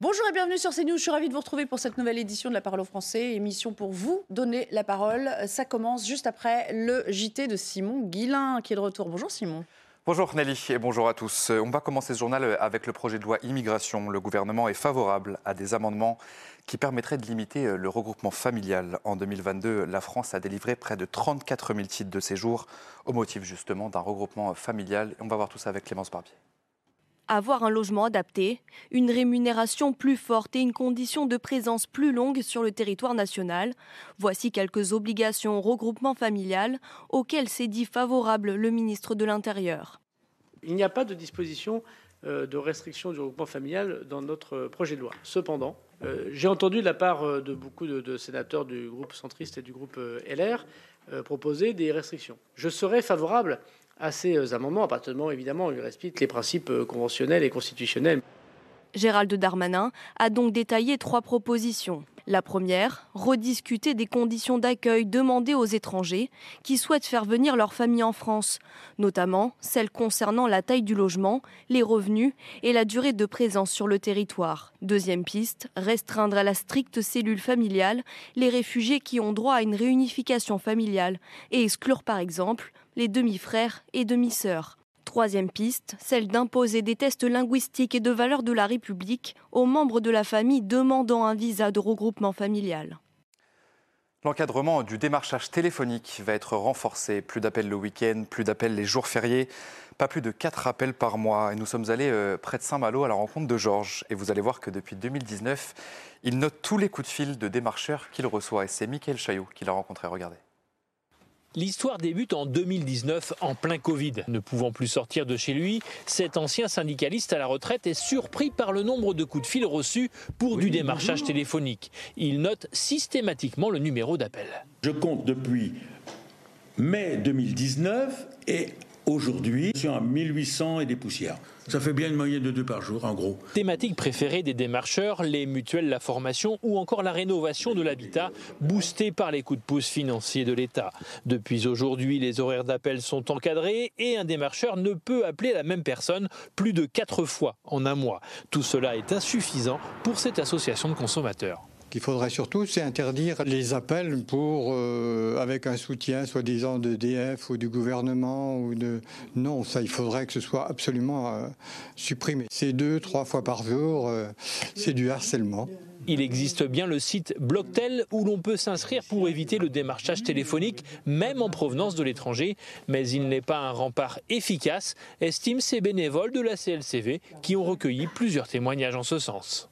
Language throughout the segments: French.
Bonjour et bienvenue sur CNews. Je suis ravie de vous retrouver pour cette nouvelle édition de La Parole aux Français, émission pour vous donner la parole. Ça commence juste après le JT de Simon Guillain qui est de retour. Bonjour Simon. Bonjour Nelly et bonjour à tous. On va commencer ce journal avec le projet de loi immigration. Le gouvernement est favorable à des amendements qui permettraient de limiter le regroupement familial. En 2022, la France a délivré près de 34 000 titres de séjour au motif justement d'un regroupement familial. On va voir tout ça avec Clémence Barbier. Avoir un logement adapté, une rémunération plus forte et une condition de présence plus longue sur le territoire national. Voici quelques obligations au regroupement familial auxquelles s'est dit favorable le ministre de l'Intérieur. Il n'y a pas de disposition euh, de restriction du regroupement familial dans notre projet de loi. Cependant, euh, j'ai entendu de la part euh, de beaucoup de, sénateurs du groupe centriste et du groupe LR proposer des restrictions. Je serais favorable à ces amendements, à partir du moment, évidemment, les principes conventionnels et constitutionnels. Gérald Darmanin a donc détaillé trois propositions. La première, rediscuter des conditions d'accueil demandées aux étrangers qui souhaitent faire venir leur famille en France, notamment celles concernant la taille du logement, les revenus et la durée de présence sur le territoire. Deuxième piste, restreindre à la stricte cellule familiale les réfugiés qui ont droit à une réunification familiale et exclure par exemple les demi-frères et demi-sœurs. Troisième piste, celle d'imposer des tests linguistiques et de valeur de la République aux membres de la famille demandant un visa de regroupement familial. L'encadrement du démarchage téléphonique va être renforcé. Plus d'appels le week-end, plus d'appels les jours fériés, pas plus de 4 appels par mois. Et nous sommes allés euh, près de Saint-Malo à la rencontre de Georges. Et vous allez voir que depuis 2019, il note tous les coups de fil de démarcheurs qu'il reçoit. Et c'est Mickaël Chaillot qui l'a rencontré. Regardez. L'histoire débute en 2019, en plein Covid. Ne pouvant plus sortir de chez lui, cet ancien syndicaliste à la retraite est surpris par le nombre de coups de fil reçus pour du démarchage téléphonique. Il note systématiquement le numéro d'appel. Je compte depuis mai 2019 et Aujourd'hui, suis à 1800 et des poussières. Ça fait bien une moyenne de deux par jour, en gros. Thématique préférée des démarcheurs, les mutuelles, la formation ou encore la rénovation de l'habitat, boostée par les coups de pouce financiers de l'État. Depuis aujourd'hui, les horaires d'appel sont encadrés et un démarcheur ne peut appeler la même personne plus de quatre fois en un mois. Tout cela est insuffisant pour cette association de consommateurs qu'il faudrait surtout, c'est interdire les appels pour, euh, avec un soutien soi-disant de DF ou du gouvernement ou. Non, ça, il faudrait que ce soit absolument euh, supprimé. C'est deux, trois fois par jour, euh, c'est du harcèlement. Il existe bien le site Blocktel où l'on peut s'inscrire pour éviter le démarchage téléphonique, même en provenance de l'étranger, mais il n'est pas un rempart efficace, estiment ces bénévoles de la CLCV qui ont recueilli plusieurs témoignages en ce sens.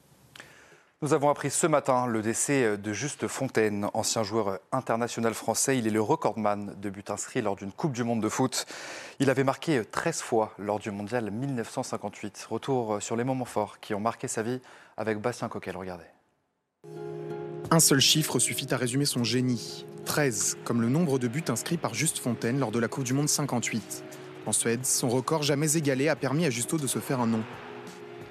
Nous avons appris ce matin le décès de Juste Fontaine, ancien joueur international français. Il est le recordman de buts inscrits lors d'une Coupe du Monde de foot. Il avait marqué 13 fois lors du Mondial 1958. Retour sur les moments forts qui ont marqué sa vie avec Bastien Coquel. Regardez. Un seul chiffre suffit à résumer son génie. 13, comme le nombre de buts inscrits par Juste Fontaine lors de la Coupe du Monde 58. En Suède, son record jamais égalé a permis à Justo de se faire un nom.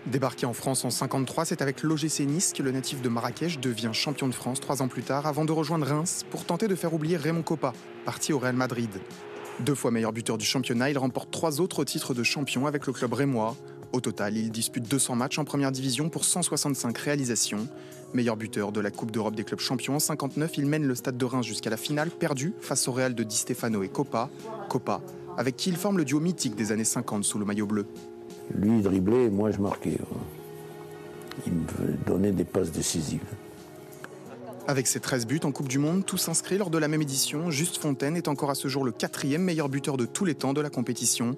Débarqué en France en 53, c'est avec l'OGC Nice que le natif de Marrakech devient champion de France trois ans plus tard, avant de rejoindre Reims pour tenter de faire oublier Raymond Coppa, parti au Real Madrid. Deux fois meilleur buteur du championnat, il remporte trois autres titres de champion avec le club rémois. Au total, il dispute 200 matchs en première division pour 165 réalisations. Meilleur buteur de la Coupe d'Europe des clubs champions en 59, il mène le stade de Reims jusqu'à la finale, perdu face au Real de Di Stefano et Coppa. Coppa, avec qui il forme le duo mythique des années 50 sous le maillot bleu. Lui, il driblait, moi, je marquais. Il me donnait des passes décisives. Avec ses 13 buts en Coupe du Monde, tous inscrits lors de la même édition, Juste Fontaine est encore à ce jour le quatrième meilleur buteur de tous les temps de la compétition.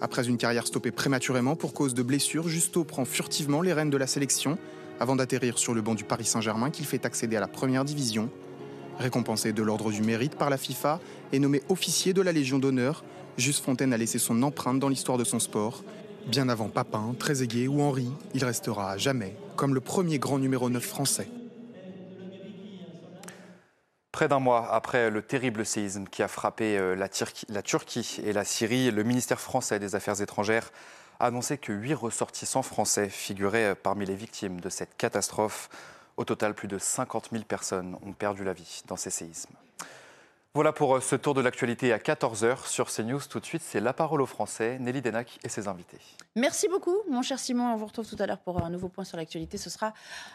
Après une carrière stoppée prématurément pour cause de blessures, Justo prend furtivement les rênes de la sélection avant d'atterrir sur le banc du Paris Saint-Germain qu'il fait accéder à la première division. Récompensé de l'ordre du mérite par la FIFA et nommé officier de la Légion d'honneur, Juste Fontaine a laissé son empreinte dans l'histoire de son sport. Bien avant Papin, Trezeguet ou Henri, il restera à jamais comme le premier grand numéro 9 français. Près d'un mois après le terrible séisme qui a frappé euh, la, la, Turquie et la Syrie, le ministère français des Affaires étrangères a annoncé que huit ressortissants français figuraient euh, parmi les victimes de cette catastrophe. Au total, plus de 50 000 personnes ont perdu la vie dans ces séismes. Voilà pour euh, ce tour de l'actualité à 14h sur CNews. Tout de suite, c'est la parole aux Français, Nelly Denac et ses invités. Merci beaucoup, mon cher Simon. On vous retrouve tout à l'heure pour un nouveau point sur l'actualité. Ce sera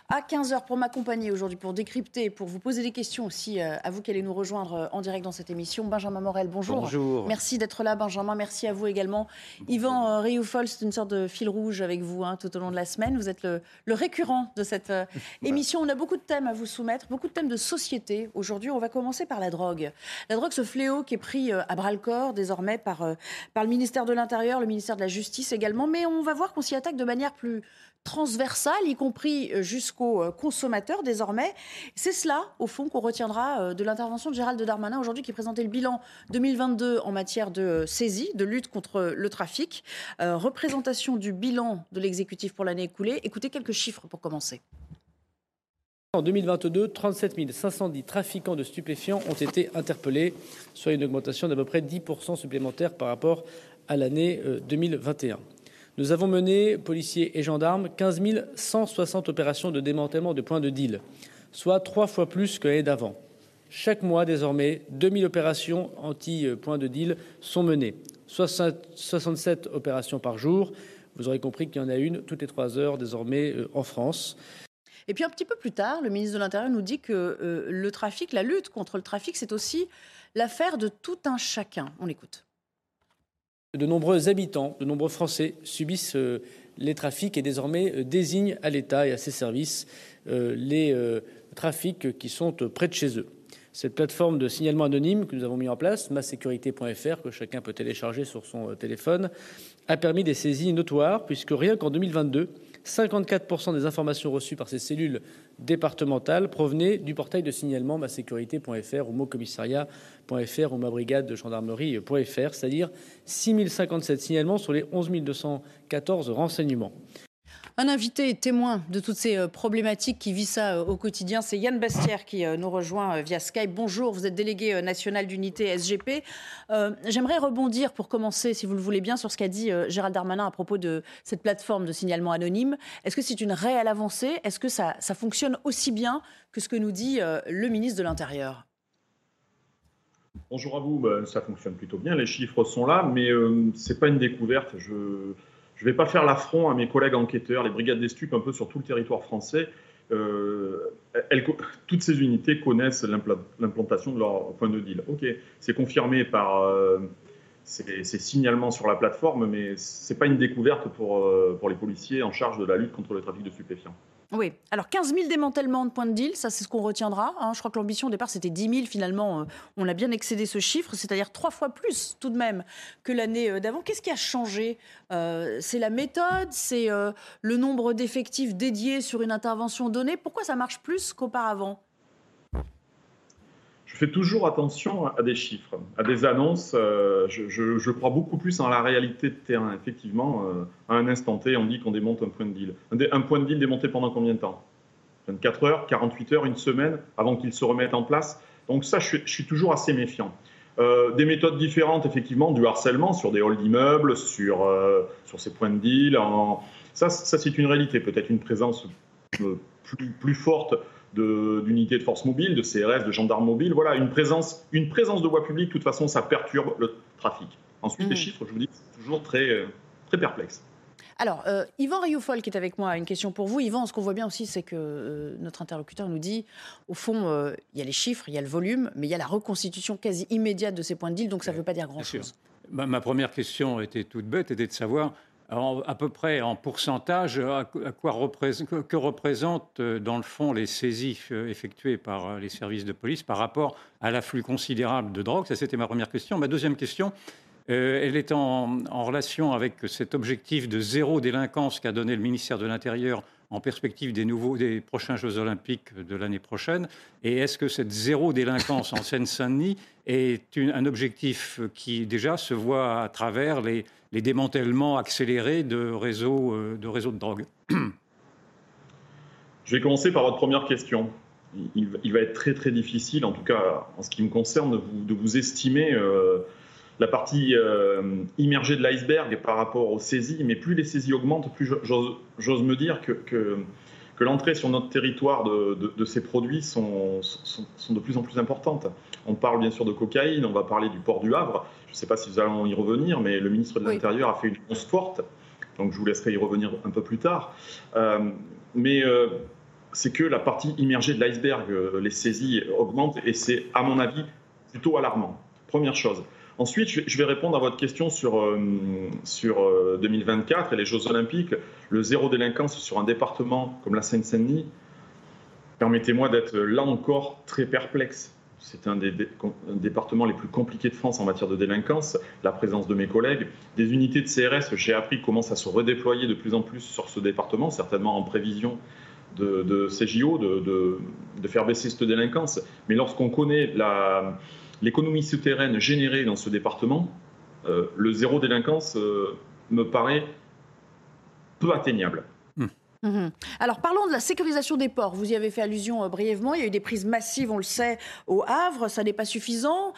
à 15h pour m'accompagner aujourd'hui, pour décrypter, pour vous poser des questions aussi euh, à vous qui allez nous rejoindre euh, en direct dans cette émission. Benjamin Morel, bonjour. Bonjour. Merci d'être là, Benjamin. Merci à vous également. Yvan Rioufol, c'est une sorte de fil rouge avec vous hein, tout au long de la semaine. Vous êtes le, récurrent de cette émission. On a beaucoup de thèmes à vous soumettre, beaucoup de thèmes de société. Aujourd'hui, on va commencer par la drogue. La drogue, ce fléau qui est pris euh, à bras le corps désormais par, euh, par le ministère de l'Intérieur, le ministère de la Justice également, mais on va voir qu'on s'y attaque de manière plus transversale, y compris euh, jusqu'aux consommateurs désormais. C'est cela, au fond, qu'on retiendra de l'intervention de Gérald Darmanin aujourd'hui qui présentait le bilan 2022 en matière de saisie, de lutte contre le trafic. représentation du bilan de l'exécutif pour l'année écoulée. Écoutez quelques chiffres pour commencer. En 2022, 37 510 trafiquants de stupéfiants ont été interpellés, soit une augmentation d'à peu près 10% supplémentaire par rapport à l'année 2021. Euh, Nous avons mené, policiers et gendarmes, 15 160 opérations de démantèlement de points de deal, soit trois fois plus que l'année d'avant. Chaque mois, désormais, 2000 opérations anti-points de deal sont menées, 67 opérations par jour. Vous aurez compris qu'il y en a une toutes les trois heures désormais euh, en France. Et puis un petit peu plus tard, le ministre de l'Intérieur nous dit que euh, le trafic, la lutte contre le trafic, c'est aussi l'affaire de tout un chacun. On l'écoute. De nombreux habitants, de nombreux Français subissent euh, les trafics et désormais euh, désignent à l'État et à ses services les trafics qui sont près de chez eux. Cette plateforme de signalement anonyme que nous avons mis en place, masécurité.fr, que chacun peut télécharger sur son téléphone, a permis des saisies notoires, puisque rien qu'en 2022, 54% des informations reçues par ces cellules départementales provenaient du portail de signalement masécurité.fr ou mocommissariat.fr ou ma brigade de gendarmerie.fr, c'est-à-dire 6057 signalements sur les 11 214 renseignements. Un invité témoin de toutes ces euh, problématiques qui vit ça euh, au quotidien, c'est Yann Bastière qui euh, nous rejoint via Skype. Bonjour, vous êtes délégué national d'unité SGP. J'aimerais rebondir pour commencer, si vous le voulez bien, sur ce qu'a dit Gérald Darmanin à propos de cette plateforme de signalement anonyme. Est-ce que c'est une réelle avancée? Est-ce que ça, fonctionne aussi bien que ce que nous dit le ministre de l'Intérieur? Bonjour à vous, ben, ça fonctionne plutôt bien, les chiffres sont là, mais ce n'est pas une découverte. Je ne vais pas faire l'affront à mes collègues enquêteurs, les brigades des stupes un peu sur tout le territoire français. Euh, toutes ces unités connaissent l'implantation de leur point de deal. Ok, c'est confirmé par euh, ces, signalements sur la plateforme, mais ce n'est pas une découverte euh, pour les policiers en charge de la lutte contre le trafic de stupéfiants. Oui, alors 15 000 démantèlements de points de deal, ça c'est ce qu'on retiendra. Hein. Je crois que l'ambition au départ c'était 10 000, finalement euh, on a bien excédé ce chiffre, c'est-à-dire trois fois plus tout de même que l'année euh, d'avant. Qu'est-ce qui a changé euh, C'est la méthode, c'est le nombre d'effectifs dédiés sur une intervention donnée? Pourquoi ça marche plus qu'auparavant? Je fais toujours attention à des chiffres, à des annonces. Euh, je, crois beaucoup plus en la réalité de terrain. Effectivement, euh, à un instant T, on dit qu'on démonte un point de deal. Un, point de deal démonté pendant combien de temps? 24 heures, 48 heures, une semaine avant qu'il se remette en place. Donc ça, je, suis toujours assez méfiant. Euh, des méthodes différentes, effectivement, du harcèlement sur des halls d'immeubles, sur, sur ces points de deal. Ça, ça c'est une réalité, peut-être une présence plus, plus forte d'unités de, force mobile, de CRS, de gendarmes mobiles. Voilà, une présence, une présence de voie publique, de toute façon, ça perturbe le trafic. Ensuite, les mm. chiffres, je vous dis, c'est toujours très, euh, très perplexe. Alors, euh, Yvan Rioufol qui est avec moi, une question pour vous. Yvan, ce qu'on voit bien aussi, c'est que euh, notre interlocuteur nous dit, au fond, il y a les chiffres, il y a le volume, mais il y a la reconstitution quasi immédiate de ces points de deal, donc ça ne veut pas dire grand-chose. Ma, première question était toute bête, était de savoir à peu près en pourcentage, à quoi que représentent euh, dans le fond les saisies euh, effectuées par euh, les services de police par rapport à l'afflux considérable de drogue? Ça, c'était ma première question. Ma deuxième question, elle est en, relation avec cet objectif de zéro délinquance qu'a donné le ministère de l'Intérieur en perspective des, nouveaux, des prochains Jeux olympiques de l'année prochaine Et est-ce que cette zéro délinquance en Seine-Saint-Denis est un objectif qui déjà se voit à travers les, démantèlements accélérés de réseaux euh, de, réseaux de drogue? Je vais commencer par votre première question. Il, va être très très difficile, en tout cas en ce qui me concerne, de vous, estimer euh, la partie euh, immergée de l'iceberg par rapport aux saisies, mais plus les saisies augmentent, plus j'ose me dire que, que, l'entrée sur notre territoire de, ces produits sont, sont, de plus en plus importantes. On parle bien sûr de cocaïne, on va parler du port du Havre. Je ne sais pas si nous allons y revenir, mais le ministre de l'Intérieur a fait une annonce forte, donc je vous laisserai y revenir un peu plus tard. Euh, mais euh, c'est que la partie immergée de l'iceberg, les saisies augmentent, et c'est, à mon avis, plutôt alarmant. Première chose. Ensuite, je vais répondre à votre question sur, euh, sur 2024 euh, et les Jeux Olympiques. Le zéro délinquance sur un département comme la Seine-Saint-Denis, permettez-moi d'être là encore très perplexe. C'est un des, départements les plus compliqués de France en matière de délinquance. La présence de mes collègues, des unités de CRS, j'ai appris, commencent à se redéployer de plus en plus sur ce département, certainement en prévision de, de CJO, de, faire baisser cette délinquance. Mais lorsqu'on connaît la, l'économie souterraine générée dans ce département, euh, le zéro délinquance euh, me paraît peu atteignable. Hmm. Mhm. Alors parlons de la sécurisation des ports. Vous y avez fait allusion euh, brièvement. Il y a eu des prises massives, on le sait, au Havre. Ça n'est pas suffisant,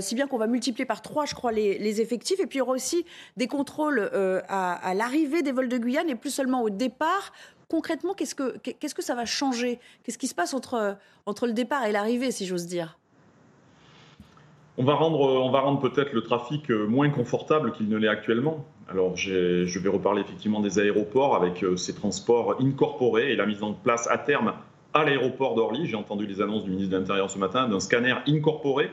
si bien qu'on va multiplier par trois, je crois, les, effectifs. Et puis il y aura aussi des contrôles à, l'arrivée des vols de Guyane et plus seulement au départ. Concrètement, qu'est-ce que, qu'est-ce que ça va changer? Qu'est-ce qui se passe entre, entre le départ et l'arrivée, si j'ose dire? On va rendre, on va rendre peut-être le trafic euh, moins confortable qu'il ne l'est actuellement. Alors, je vais reparler effectivement des aéroports avec euh, ces transports incorporés et la mise en place à terme à l'aéroport d'Orly. J'ai entendu les annonces du ministre de l'Intérieur ce matin d'un scanner incorporé.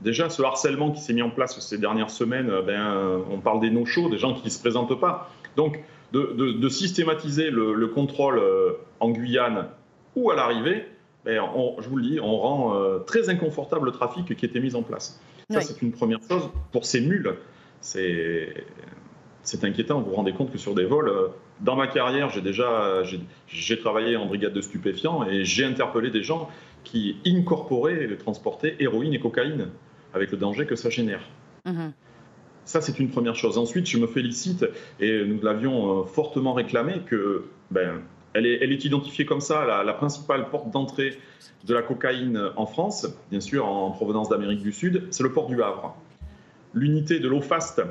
Déjà, ce harcèlement qui s'est mis en place ces dernières semaines, euh, ben, on parle des no-shows, des gens qui ne se présentent pas. Donc, de, systématiser le, contrôle en Guyane ou à l'arrivée, ben, je vous le dis, on rend euh, très inconfortable le trafic qui était mis en place. Ça, c'est une première chose. Pour ces mules, c'est inquiétant. Vous vous rendez compte que sur des vols, euh, dans ma carrière, j'ai déjà j'ai travaillé en brigade de stupéfiants et j'ai interpellé des gens qui incorporaient et transportaient héroïne et cocaïne avec le danger que ça génère. Mhm. Ça, c'est une première chose. Ensuite, je me félicite, et nous l'avions euh, fortement réclamé, que ben, elle est, identifiée comme ça, la, principale porte d'entrée de la cocaïne en France, bien sûr en provenance d'Amérique du Sud, c'est le port du Havre. L'unité de l'OFAST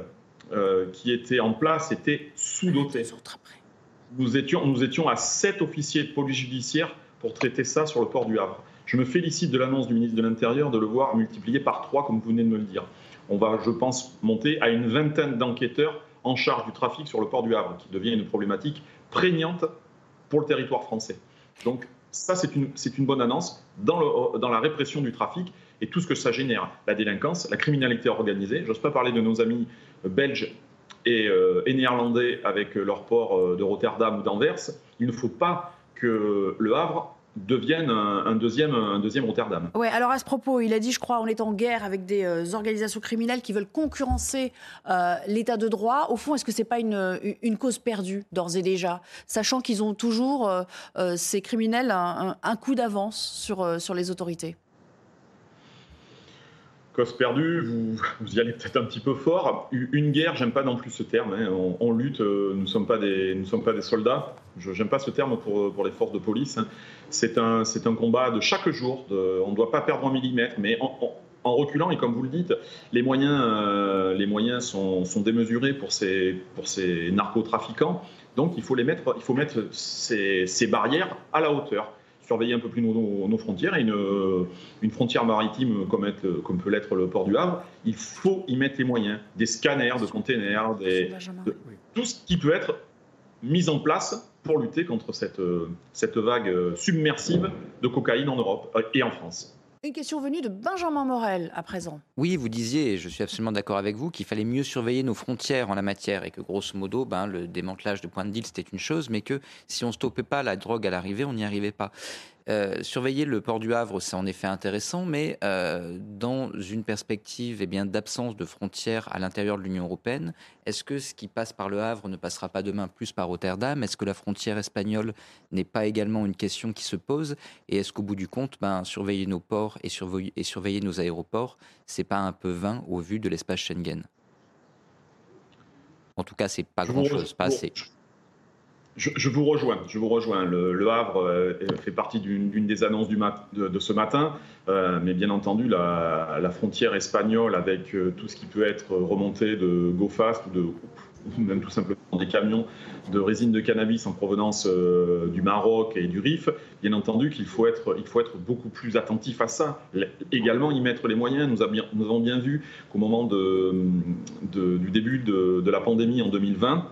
euh, qui était en place était sous-dotée. Nous étions, nous étions à sept officiers de police judiciaire pour traiter ça sur le port du Havre. Je me félicite de l'annonce du ministre de l'Intérieur de le voir multiplié par trois, comme vous venez de me le dire. On va, je pense, monter à une vingtaine d'enquêteurs en charge du trafic sur le port du Havre, qui devient une problématique prégnante pour le territoire français. Donc ça, c'est une, une, bonne annonce dans, dans, la répression du trafic et tout ce que ça génère, la délinquance, la criminalité organisée. J'ose pas parler de nos amis belges et, euh, et néerlandais avec leur port euh, de Rotterdam ou d'Anvers. Il ne faut pas que le Havre deviennent un, deuxième, un deuxième Rotterdam. Ouais, alors à ce propos, il a dit, je crois, on est en guerre avec des euh, organisations criminelles qui veulent concurrencer euh, l'état de droit. Au fond, est-ce que c'est pas une, une, cause perdue d'ores et déjà, sachant qu'ils ont toujours euh, ces criminels un, un coup d'avance sur, sur les autorités? Cause perdue, vous, vous y allez peut-être un petit peu fort. Une guerre, j'aime pas non plus ce terme. Hein. On, lutte, nous ne sommes, pas des, nous sommes pas des soldats. Je n'aime pas ce terme pour, pour les forces de police. Hein. C'est un, un, combat de chaque jour. De, on ne doit pas perdre un millimètre, mais en, en, reculant, et comme vous le dites, les moyens, euh, les moyens sont, sont, démesurés pour ces, pour ces narcotrafiquants. Donc il faut, les mettre, il faut mettre ces, ces barrières à la hauteur surveiller un peu plus nos, nos frontières. Et une, une, frontière maritime comme, être, comme peut l'être le port du Havre, il faut y mettre les moyens. Des scanners de containers, des, tout ce qui peut être mis en place pour lutter contre cette, cette vague submersive de cocaïne en Europe euh, et en France. Une question venue de Benjamin Morel à présent. Oui, vous disiez, et je suis absolument d'accord avec vous, qu'il fallait mieux surveiller nos frontières en la matière et que grosso modo, ben, le démantelage de points de deal, c'était une chose, mais que si on ne stoppait pas la drogue à l'arrivée, on n'y arrivait pas. Euh, surveiller le port du Havre, c'est en effet intéressant, mais euh, dans une perspective eh bien d'absence de frontières à l'intérieur de l'Union européenne, est-ce que ce qui passe par le Havre ne passera pas demain plus par Rotterdam? Est-ce que la frontière espagnole n'est pas également une question qui se pose? Et est-ce qu'au bout du compte, ben, surveiller nos ports et surveiller, et surveiller nos aéroports, c'est pas un peu vain au vu de l'espace Schengen? En tout cas, c'est pas grand-chose, pas assez. Je, vous rejoins. Je vous rejoins. Le, Havre euh, fait partie d'une des annonces de, ce matin, euh, mais bien entendu, la, frontière espagnole avec euh, tout ce qui peut être remonté de GoFast ou, même tout simplement des camions de résine de cannabis en provenance du Maroc et du Rif, bien entendu qu'il faut être, faut être beaucoup plus attentif à ça. Également y mettre les moyens. Nous, avons bien vu qu'au moment du début de la pandémie en 2020,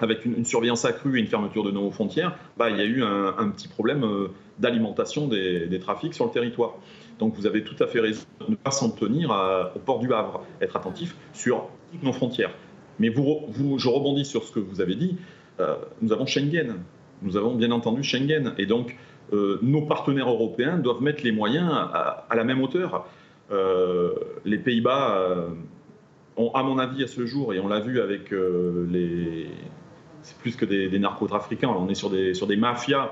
avec une, surveillance accrue et une fermeture de nos frontières, bah, il y a eu un, petit problème euh, d'alimentation des, trafics sur le territoire. Donc vous avez tout à fait raison de ne pas s'en tenir au port du Havre, être attentif sur toutes nos frontières. Mais je rebondis sur ce que vous avez dit, euh, nous avons Schengen, nous avons bien entendu Schengen, et donc euh, nos partenaires européens doivent mettre les moyens à, à la même hauteur. les Pays-Bas ont, à mon avis, à ce jour, et on l'a vu avec les, c'est plus que des, narcotrafiquants. On est sur des, sur des mafias.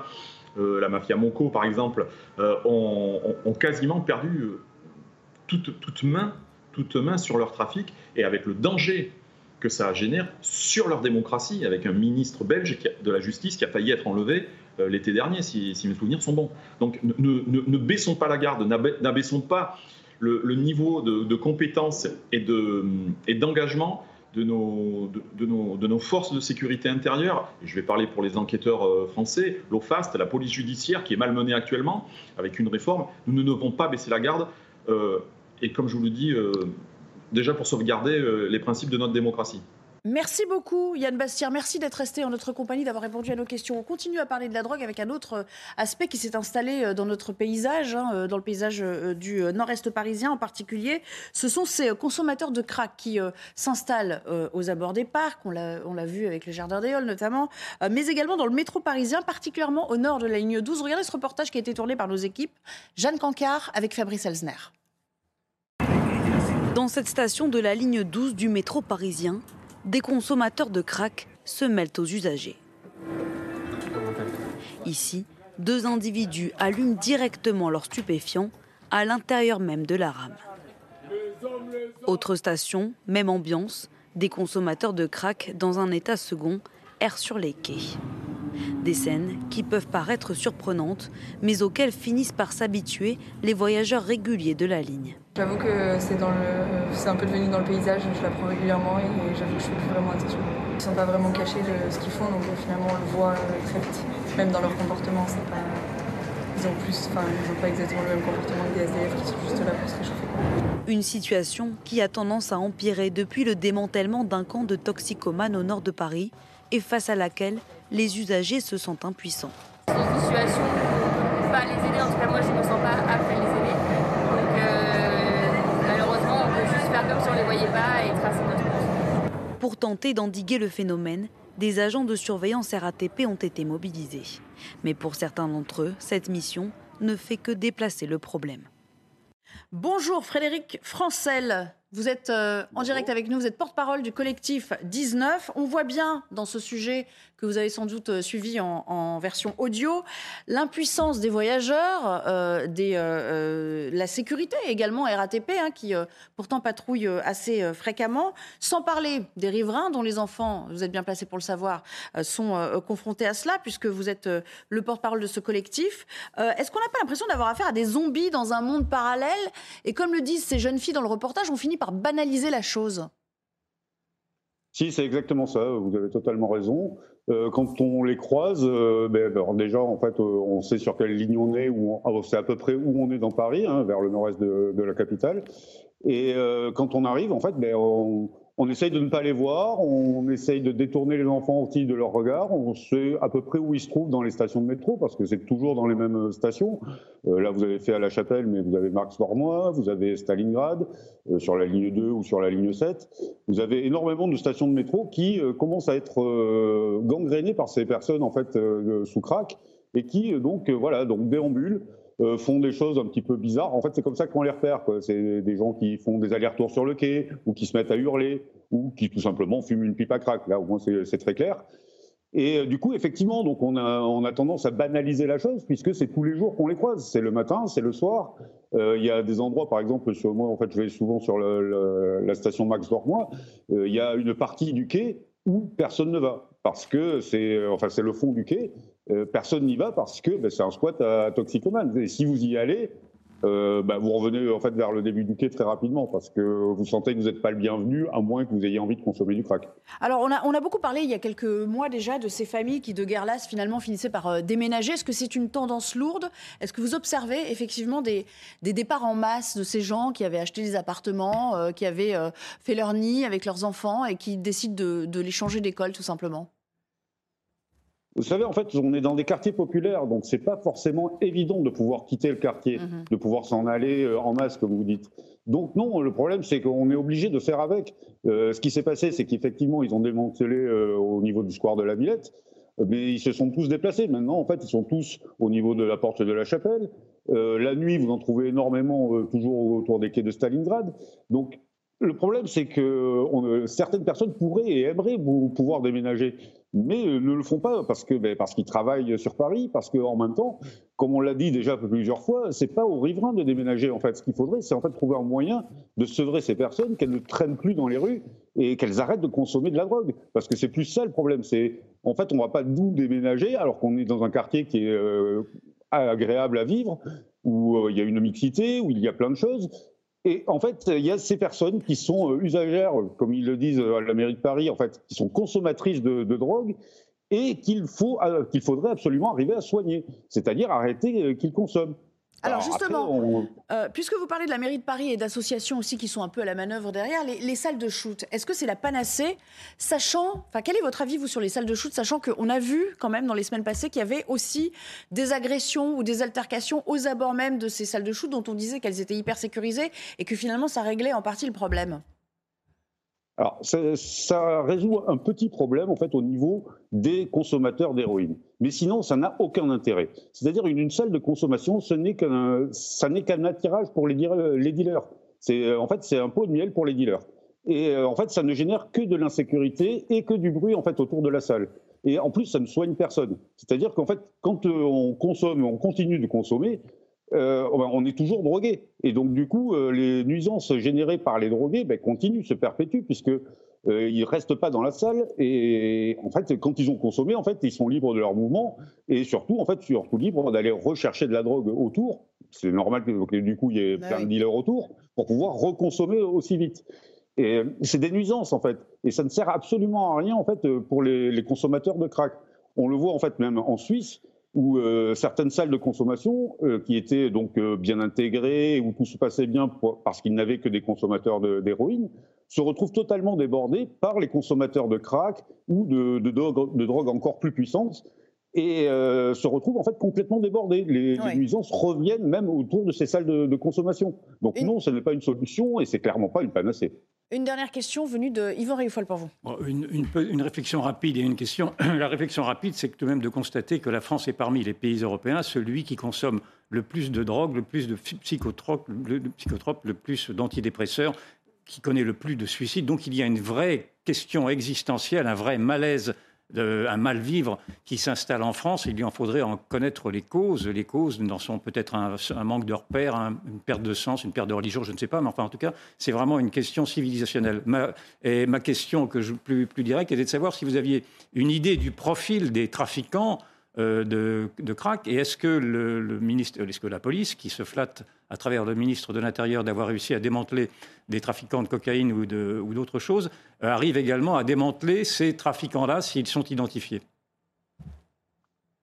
Euh, la mafia Moko, par exemple, euh, ont, quasiment perdu euh, toute, toute, main, toute main sur leur trafic et avec le danger que ça génère sur leur démocratie, avec un ministre belge de la justice qui a failli être enlevé l'été dernier, si, mes souvenirs sont bons. Donc ne, baissons pas la garde, n'abaissons pas le, niveau de, compétences et d'engagement de nos, de, nos, de nos, forces de sécurité intérieure, et je vais parler pour les enquêteurs euh, français, l'OFAST, la police judiciaire qui est malmenée actuellement avec une réforme, nous ne devons pas baisser la garde, euh, et comme je vous le dis, euh, déjà pour sauvegarder les principes de notre démocratie. Merci beaucoup Yann Bastien, merci d'être resté en notre compagnie, d'avoir répondu à nos questions. On continue à parler de la drogue avec un autre euh, aspect qui s'est installé euh, dans notre paysage, hein, euh, dans le paysage du nord-est parisien en particulier. Ce sont ces consommateurs de crack qui s'installent aux abords des parcs, on l'a vu avec le Jardin Halles notamment, mais également dans le métro parisien, particulièrement au nord de la ligne 12. Regardez ce reportage qui a été tourné par nos équipes. Jeanne Cancard avec Fabrice Elsner. Dans cette station de la ligne 12 du métro parisien, des consommateurs de crack se mêlent aux usagers. Ici, deux individus allument directement leurs stupéfiants à l'intérieur même de la rame. Autre station, même ambiance, des consommateurs de crack dans un état second errent sur les quais. Des scènes qui peuvent paraître surprenantes, mais auxquelles finissent par s'habituer les voyageurs réguliers de la ligne. J'avoue que c'est, dans le, c'est un peu devenu dans le paysage, je la prends régulièrement et j'avoue que je fais plus vraiment attention. Ils ne sont pas vraiment cachés de ce qu'ils font, donc finalement on le voit euh, très vite. Même dans leur comportement, c'est pas... Ils ont plus, enfin, ils n'ont pas exactement le même comportement que des SDF qui sont juste là pour se réchauffer. Une situation qui a tendance à empirer depuis le démantèlement d'un camp de toxicomanes au nord de Paris et face à laquelle les usagers se sentent impuissants. C'est une situation où on ne peut pas les aider, en tout cas moi je ne me sens pas apte les aider. Donc euh, malheureusement on peut juste faire comme si on ne les voyait pas et tracer notre route. Pour tenter d'endiguer le phénomène, des agents de surveillance RATP ont été mobilisés. Mais pour certains d'entre eux, cette mission ne fait que déplacer le problème. Bonjour Frédéric Francel. Vous êtes euh, en direct avec nous, vous êtes porte-parole du collectif 19. On voit bien dans ce sujet que vous avez sans doute euh, suivi en, version audio, l'impuissance des voyageurs, euh, des, la sécurité également RATP, hein, qui pourtant patrouille assez fréquemment, sans parler des riverains dont les enfants, vous êtes bien placés pour le savoir, sont confrontés à cela, puisque vous êtes le porte-parole de ce collectif. Est-ce qu'on n'a pas l'impression d'avoir affaire à des zombies dans un monde parallèle? Et comme le disent ces jeunes filles dans le reportage, on finit par banaliser la chose. Si, c'est exactement ça, vous avez totalement raison. Euh, quand on les croise, euh, ben, déjà, en fait, euh, on sait sur quelle ligne on est, ou on sait à peu près où on est dans Paris, hein, vers le nord-est de, la capitale. Et quand on arrive, en fait, ben, on, on essaye de ne pas les voir, on essaye de détourner les enfants aussi de leur regard, on sait à peu près où ils se trouvent dans les stations de métro, parce que c'est toujours dans les mêmes stations. Euh, là, vous avez fait à La Chapelle, mais vous avez Marx-Vormois, vous avez Stalingrad, euh, sur la ligne 2 ou sur la ligne 7. Vous avez énormément de stations de métro qui euh, commencent à être gangrénées par ces personnes, en fait, sous crack, et qui donc voilà donc déambulent font des choses un petit peu bizarres. En fait, c'est comme ça qu'on les repère. C'est des gens qui font des allers-retours sur le quai, ou qui se mettent à hurler, ou qui tout simplement fument une pipe à crack. Là, au moins, c'est très clair. Et du coup, effectivement, donc on a, on a tendance à banaliser la chose puisque c'est tous les jours qu'on les croise. C'est le matin, c'est le soir. Euh, il y a des endroits, par exemple, sur moi, en fait, je vais souvent sur la station Max Dormois. Euh, il y a une partie du quai où personne ne va parce que c'est, enfin, c'est le fond du quai. Euh, personne n'y va parce que ben, c'est un squat à toxicomane. Et si vous y allez, euh, bah, vous revenez en fait vers le début du quai très rapidement parce que vous sentez que vous n'êtes pas le bienvenu à moins que vous ayez envie de consommer du crack. Alors on a, beaucoup parlé il y a quelques mois déjà de ces familles qui de guerre lasse finalement finissaient par euh, déménager. Est-ce que c'est une tendance lourde? Est-ce que vous observez effectivement des, départs en masse de ces gens qui avaient acheté des appartements, euh, qui avaient fait leur nid avec leurs enfants et qui décident de, de les changer d'école tout simplement? Vous savez, en fait, on est dans des quartiers populaires, donc c'est pas forcément évident de pouvoir quitter le quartier, mhm. de pouvoir s'en aller euh, en masse, comme vous dites. Donc non, le problème, c'est qu'on est obligé de faire avec. Euh, ce qui s'est passé, c'est qu'effectivement, ils ont démantelé euh, au niveau du square de la Villette, mais ils se sont tous déplacés. Maintenant, en fait, ils sont tous au niveau de la porte de la Chapelle. la nuit, vous en trouvez énormément toujours autour des quais de Stalingrad. Donc le problème, c'est que certaines personnes pourraient et aimeraient pouvoir déménager mais euh, ne le font pas parce que ben, parce qu'ils travaillent sur Paris, parce qu'en même temps, comme on l'a dit déjà plusieurs fois, c'est pas aux riverains de déménager. En fait, ce qu'il faudrait, c'est en fait trouver un moyen de sevrer ces personnes, qu'elles ne traînent plus dans les rues et qu'elles arrêtent de consommer de la drogue. Parce que c'est plus ça le problème. C'est en fait, on va pas d'où déménager alors qu'on est dans un quartier qui est euh, agréable à vivre, où euh, il y a une mixité, où il y a plein de choses. Et en fait, il y a ces personnes qui sont euh, usagères, comme ils le disent à la mairie de Paris, en fait, qui sont consommatrices de, drogue et qu'il faut, euh, qu'il faudrait absolument arriver à soigner, c'est-à-dire arrêter euh, qu'ils consomment. Alors, justement, euh, puisque vous parlez de la mairie de Paris et d'associations aussi qui sont un peu à la manœuvre derrière, les, salles de shoot, est-ce que c'est la panacée Sachant, enfin, quel est votre avis, vous, sur les salles de shoot, sachant qu'on a vu quand même dans les semaines passées qu'il y avait aussi des agressions ou des altercations aux abords même de ces salles de shoot dont on disait qu'elles étaient hyper sécurisées et que finalement ça réglait en partie le problème? Alors, ça, résout un petit problème en fait au niveau des consommateurs d'héroïne. Mais sinon, ça n'a aucun intérêt. C'est-à-dire une, salle de consommation, ce n'est qu'un, ça n'est qu'un attirage pour les, les dealers. C'est, en fait, c'est un pot de miel pour les dealers. Et euh, en fait, ça ne génère que de l'insécurité et que du bruit en fait autour de la salle. Et en plus, ça ne soigne personne. C'est-à-dire qu'en fait, quand euh, on consomme, on continue de consommer, euh, on est toujours drogué. Et donc, du coup, euh, les nuisances générées par les drogués ben, continuent, se perpétuent, puisque euh, ils restent pas dans la salle. Et en fait, quand ils ont consommé, en fait, ils sont libres de leur mouvement et surtout, en fait, surtout libres d'aller rechercher de la drogue autour. C'est normal que du coup, il y ait bah plein de dealers autour pour pouvoir reconsommer aussi vite. Et c'est des nuisances, en fait. Et ça ne sert absolument à rien, en fait, pour les, les consommateurs de crack. On le voit, en fait, même en Suisse où euh, certaines salles de consommation euh, qui étaient donc euh, bien intégrées, où tout se passait bien parce qu'ils n'avaient que des consommateurs d'héroïne, se retrouvent totalement débordées par les consommateurs de crack ou de, de, de drogues encore plus puissantes et se retrouvent en fait complètement débordées. Les, nuisances reviennent même autour de ces salles de, consommation. Donc non, ce n'est pas une solution et c'est clairement pas une panacée. Une dernière question venue de Yvan Rioufol pour vous. Une, réflexion rapide et une question. La réflexion rapide, c'est tout de même de constater que la France est parmi les pays européens celui qui consomme le plus de drogue, le plus de le, psychotropes, le plus d'antidépresseurs, qui connaît le plus de suicides. Donc il y a une vraie question existentielle, un vrai malaise un mal-vivre qui s'installe en France. Il lui en faudrait en connaître les causes. Les causes n'en sont peut-être un, manque de repères, une perte de sens, une perte de religion, je ne sais pas, mais enfin, en tout cas, c'est vraiment une question civilisationnelle. Ma, et ma question que je, plus, directe était de savoir si vous aviez une idée du profil des trafiquants de, de, crack et est-ce que, le, ministre, est-ce que la police, qui se flatte à travers le ministre de l'Intérieur d'avoir réussi à démanteler des trafiquants de cocaïne ou, d'autres choses, euh, arrive également à démanteler ces trafiquants-là s'ils sont identifiés?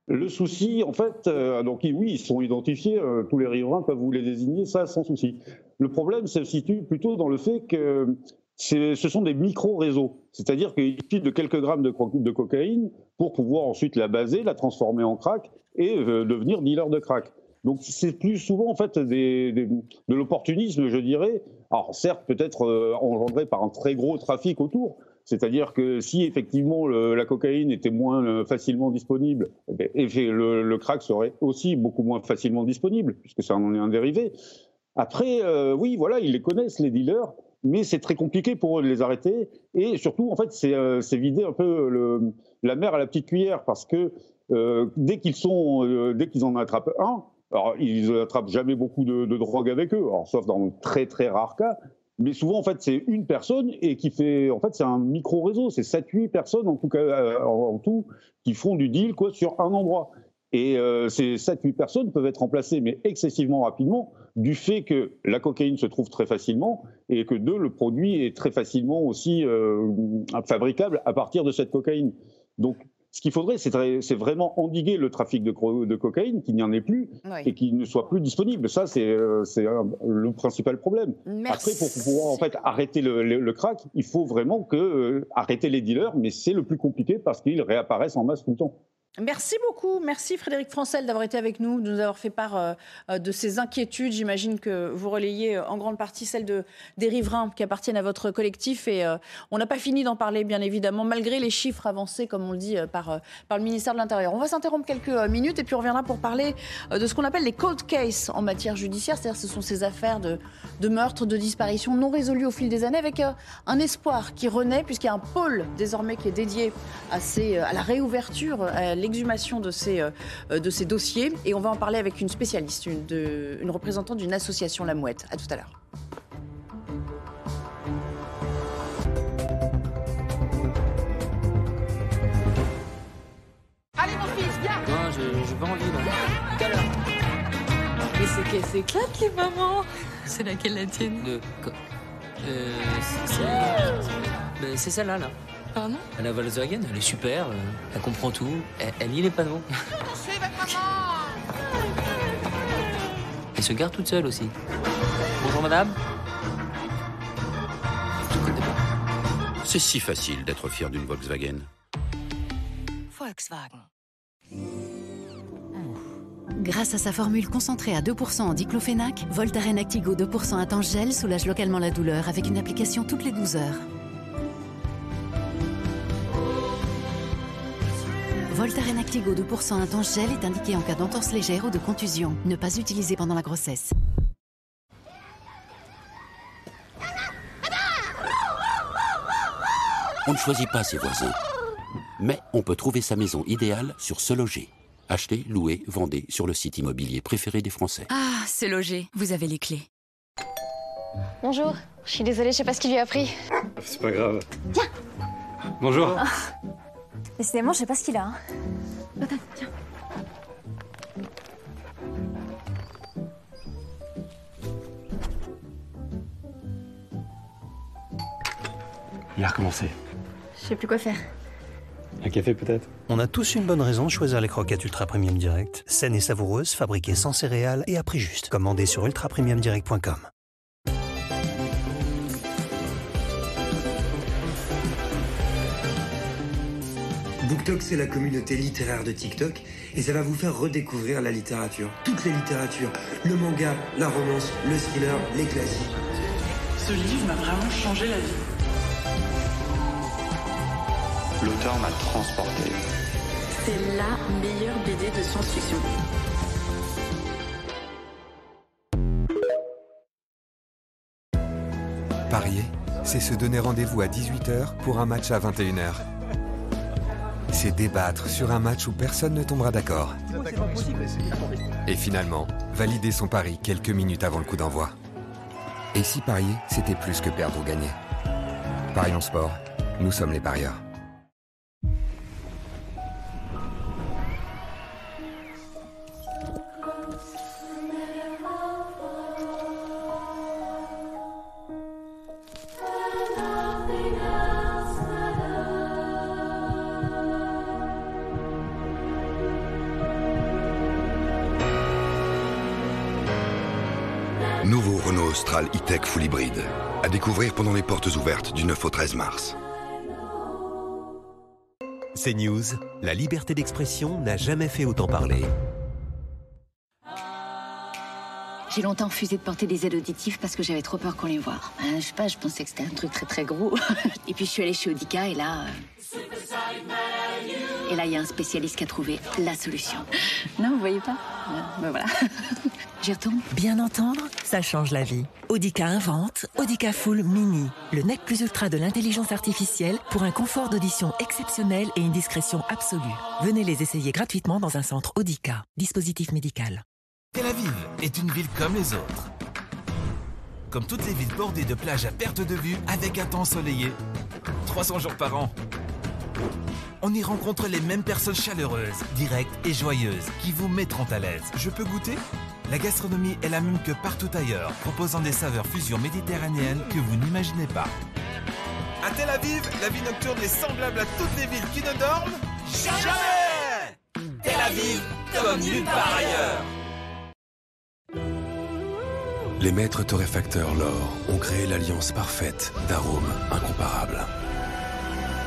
Le souci, en fait, euh, donc oui, ils sont identifiés, euh, tous les riverains peuvent vous les désigner, ça sans souci. Le problème se situe plutôt dans le fait que ce sont des micro-réseaux, c'est-à-dire qu'il suffit de quelques grammes de, cocaïne pour pouvoir ensuite la baser, la transformer en crack et devenir dealer de crack. Donc c'est plus souvent en fait de l'opportunisme, je dirais. Alors certes, peut-être euh, engendré par un très gros trafic autour, C'est-à-dire que si effectivement la cocaïne était moins euh, facilement disponible, eh ben, le, crack serait aussi beaucoup moins facilement disponible, puisque ça en est un dérivé. Après, euh, oui, voilà, ils les connaissent, les dealers, mais c'est très compliqué pour eux de les arrêter. Et surtout, en fait, c'est euh, vider un peu la mer à la petite cuillère, parce que euh, dès qu'ils sont, euh, dès qu'ils en attrapent un, alors ils n'attrapent jamais beaucoup de, de, drogue avec eux, sauf dans très très rares cas, mais souvent, en fait, c'est une personne et qui fait. En fait, c'est un micro-réseau. C'est 7-8 personnes, en tout cas, en, tout, qui font du deal quoi, sur un endroit. Et ces 7-8 personnes peuvent être remplacées, mais excessivement rapidement, du fait que la cocaïne se trouve très facilement et que, deux, le produit est très facilement aussi euh, fabricable à partir de cette cocaïne. Donc, ce qu'il faudrait, c'est vraiment endiguer le trafic de, de cocaïne, qu'il n'y en ait plus et qu'il ne soit plus disponible. Ça, c'est euh, le principal problème. Après, pour pouvoir en fait arrêter le, le, crack, il faut vraiment que euh, arrêter les dealers, mais c'est le plus compliqué parce qu'ils réapparaissent en masse tout le temps. Merci beaucoup. Merci Frédéric Francel d'avoir été avec nous, de nous avoir fait part euh, euh, de ces inquiétudes. J'imagine que vous relayez euh, en grande partie celles de, des riverains qui appartiennent à votre collectif. Et on n'a pas fini d'en parler, bien évidemment, malgré les chiffres avancés, comme on le dit, par, le ministère de l'Intérieur. On va s'interrompre quelques minutes et puis on reviendra pour parler de ce qu'on appelle les cold cases en matière judiciaire. C'est-à-dire ce sont ces affaires de, de meurtres, de disparitions non résolues au fil des années avec un espoir qui renaît puisqu'il y a un pôle désormais qui est dédié à la réouverture, à l'exhumation de ces, euh, de ces dossiers. Et on va en parler avec une spécialiste, une, de, une représentante d'une association La Mouette. À tout à l'heure. Allez mon fils, viens Non, j'ai pas envie là. Quelle heure? Mais c'est qu'elle s'éclate les mamans C'est laquelle la tienne? Euh, c'est celle-là là. La Volkswagen, elle est super, euh, elle comprend tout, elle, lit les panneaux. Elle se garde toute seule aussi. Bonjour madame. C'est si facile d'être fier d'une Volkswagen. Volkswagen. Grâce à sa formule concentrée à 2% en diclofénac, Voltaren Actigo 2% intense gel soulage localement la douleur avec une application toutes les 12 heures. Voltaren Actigo 2% intense gel est indiqué en cas d'entorse légère ou de contusion. Ne pas utiliser pendant la grossesse. On ne choisit pas ses voisins. Mais on peut trouver sa maison idéale sur Se Loger. Achetez, louez, vendez sur le site immobilier préféré des Français. Ah, Se Loger, vous avez les clés. Bonjour, je suis désolée, je sais pas ce qu'il lui a pris. C'est pas grave. Tiens Bonjour. Ah. Décidément, je sais pas ce qu'il a. Hein. Attends, tiens. Il a recommencé. Je sais plus quoi faire. Un café peut-être? On a tous une bonne raison de choisir les croquettes Ultra Premium Direct. Saines et savoureuses, fabriquées sans céréales et à prix juste. Commandez sur ultrapremiumdirect.com. BookTok, c'est la communauté littéraire de TikTok et ça va vous faire redécouvrir la littérature. Toutes les littératures. Le manga, la romance, le thriller, les classiques. Ce livre m'a vraiment changé la vie. L'auteur m'a transporté. C'est la meilleure BD de science-fiction. Parier, c'est se donner rendez-vous à 18h pour un match à 21h. C'est débattre sur un match où personne ne tombera d'accord. Et finalement, valider son pari quelques minutes avant le coup d'envoi. Et si parier, c'était plus que perdre ou gagner? Parions sport, nous sommes les parieurs. E-tech full hybride. À découvrir pendant les portes ouvertes du 9 au 13 mars. C'est News, la liberté d'expression n'a jamais fait autant parler. J'ai longtemps refusé de porter des aides auditives parce que j'avais trop peur qu'on les voie. Euh, je sais pas, je pensais que c'était un truc très très gros. et puis je suis allée chez Audica et là... euh, Et là, il y a un spécialiste qui a trouvé la solution. Non, vous voyez pas? Euh, Ben voilà. J'y retourne. Bien entendre, ça change la vie. Audica invente Audica Full Mini, le nec plus ultra de l'intelligence artificielle pour un confort d'audition exceptionnel et une discrétion absolue. Venez les essayer gratuitement dans un centre Audica. Dispositif médical. Tel Aviv est une ville comme les autres. Comme toutes les villes bordées de plages à perte de vue avec un temps ensoleillé. 300 jours par an. On y rencontre les mêmes personnes chaleureuses, directes et joyeuses qui vous mettront à l'aise. Je peux goûter? La gastronomie est la même que partout ailleurs, proposant des saveurs fusion méditerranéennes que vous n'imaginez pas. À Tel Aviv, la vie nocturne est semblable à toutes les villes qui ne dorment jamais Tel Aviv, comme nulle part ailleurs Les maîtres torréfacteurs L'Or ont créé l'alliance parfaite d'arômes incomparables.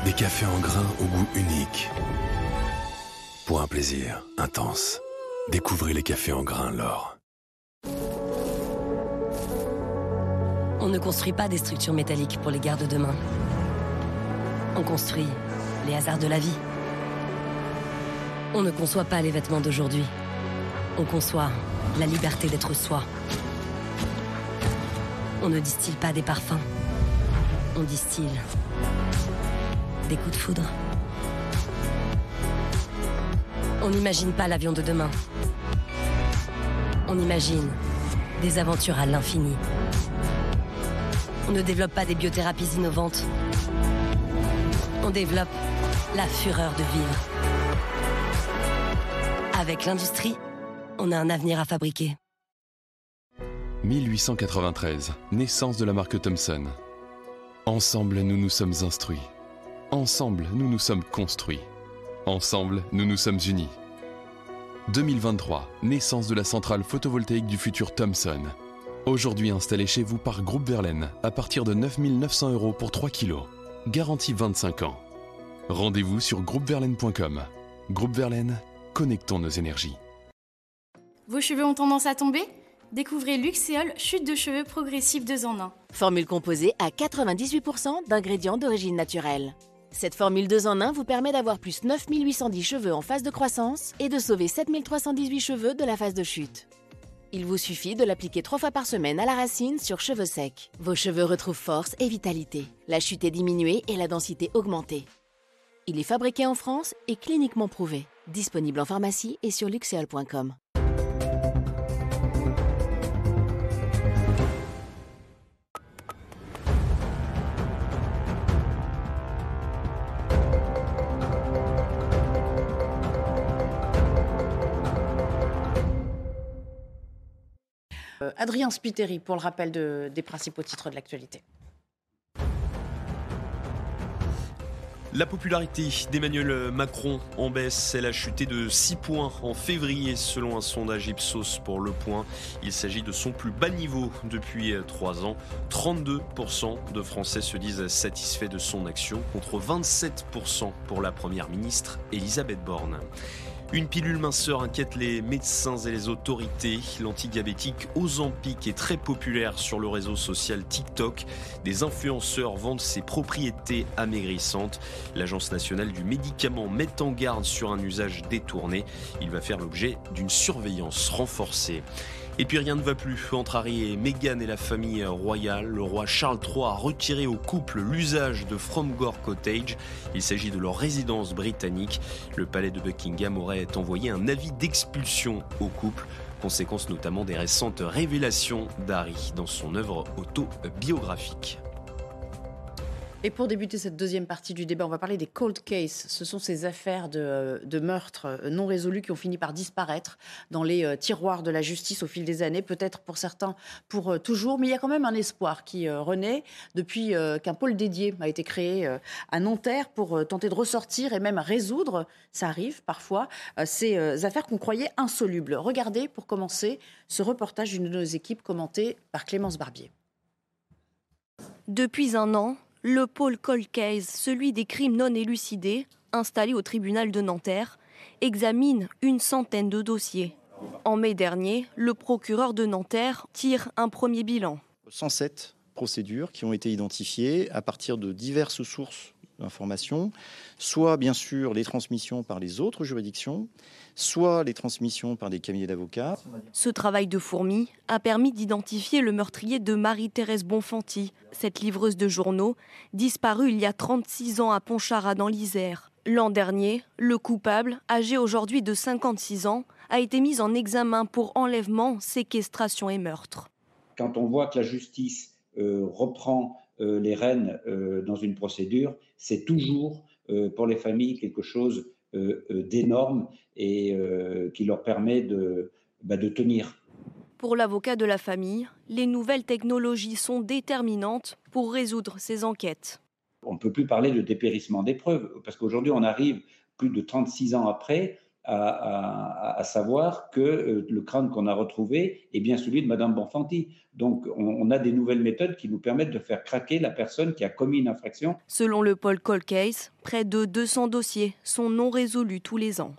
Des cafés en grains au goût unique. Pour un plaisir intense. Découvrez les cafés en grains L'Or. On ne construit pas des structures métalliques pour les guerres de demain. On construit les hasards de la vie. On ne conçoit pas les vêtements d'aujourd'hui. On conçoit la liberté d'être soi. On ne distille pas des parfums. On distille des coups de foudre. On n'imagine pas l'avion de demain. On imagine des aventures à l'infini. On ne développe pas des biothérapies innovantes. On développe la fureur de vivre. Avec l'industrie, on a un avenir à fabriquer. 1893, naissance de la marque Thomson. Ensemble, nous nous sommes instruits. Ensemble, nous nous sommes construits. Ensemble, nous nous sommes unis. 2023, naissance de la centrale photovoltaïque du futur Thomson. Aujourd'hui installée chez vous par Groupe Verlaine à partir de 9 900 euros pour 3 kilos. Garantie 25 ans. Rendez-vous sur groupeverlaine.com. Groupe Verlaine, connectons nos énergies. Vos cheveux ont tendance à tomber? Découvrez Luxéol chute de cheveux progressive 2 en 1. Formule composée à 98% d'ingrédients d'origine naturelle. Cette formule 2 en 1 vous permet d'avoir plus 9810 cheveux en phase de croissance et de sauver 7318 cheveux de la phase de chute. Il vous suffit de l'appliquer trois fois par semaine à la racine sur cheveux secs. Vos cheveux retrouvent force et vitalité. La chute est diminuée et la densité augmentée. Il est fabriqué en France et cliniquement prouvé. Disponible en pharmacie et sur luxeol.com. Adrien Spiteri pour le rappel de- des principaux titres de l'actualité. La popularité d'Emmanuel Macron en baisse, elle a chuté de 6 points en février selon un sondage Ipsos pour Le Point. Il s'agit de son plus bas niveau depuis 3 ans. 32% de Français se disent satisfaits de son action contre 27% pour la Première ministre Elisabeth Borne. Une pilule minceur inquiète les médecins et les autorités. L'antidiabétique Ozempic est très populaire sur le réseau social TikTok. Des influenceurs vendent ses propriétés amaigrissantes. L'Agence nationale du médicament met en garde sur un usage détourné. Il va faire l'objet d'une surveillance renforcée. Et puis rien ne va plus entre Harry et Meghan et la famille royale. Le roi Charles III a retiré au couple l'usage de Fromgore Cottage. Il s'agit de leur résidence britannique. Le palais de Buckingham aurait envoyé un avis d'expulsion au couple. Conséquence notamment des récentes révélations d'Harry dans son œuvre autobiographique. Et pour débuter cette deuxième partie du débat, on va parler des cold cases. Ce sont ces affaires de, de meurtres euh, non résolues qui ont fini par disparaître dans les euh, tiroirs de la justice au fil des années, peut-être pour certains pour euh, toujours, mais il y a quand même un espoir qui euh, renaît depuis euh, qu'un pôle dédié a été créé euh, à Nanterre pour euh, tenter de ressortir et même résoudre, ça arrive parfois, euh, ces euh, affaires qu'on croyait insolubles. Regardez pour commencer ce reportage d'une de nos équipes commenté par Clémence Barbier. Depuis un an, le pôle Cold Case, celui des crimes non élucidés, installé au tribunal de Nanterre, examine une centaine de dossiers. En mai dernier, le procureur de Nanterre tire un premier bilan. 107 procédures qui ont été identifiées à partir de diverses sources soit bien sûr les transmissions par les autres juridictions, soit les transmissions par des cabinets d'avocats. Ce travail de fourmi a permis d'identifier le meurtrier de Marie-Thérèse Bonfanti, cette livreuse de journaux, disparue il y a 36 ans à Pontcharra dans l'Isère. L'an dernier, le coupable, âgé aujourd'hui de 56 ans, a été mis en examen pour enlèvement, séquestration et meurtre. Quand on voit que la justice euh, reprend euh, les rênes euh, dans une procédure, c'est toujours pour les familles quelque chose d'énorme et qui leur permet de, bah, de tenir. Pour l'avocat de la famille, les nouvelles technologies sont déterminantes pour résoudre ces enquêtes. On ne peut plus parler de dépérissement des preuves, parce qu'aujourd'hui, on arrive plus de 36 ans après à, savoir que euh, le crâne qu'on a retrouvé est bien celui de Madame Bonfanti. Donc, on, a des nouvelles méthodes qui nous permettent de faire craquer la personne qui a commis une infraction. Selon le Paul Cold Case, près de 200 dossiers sont non résolus tous les ans.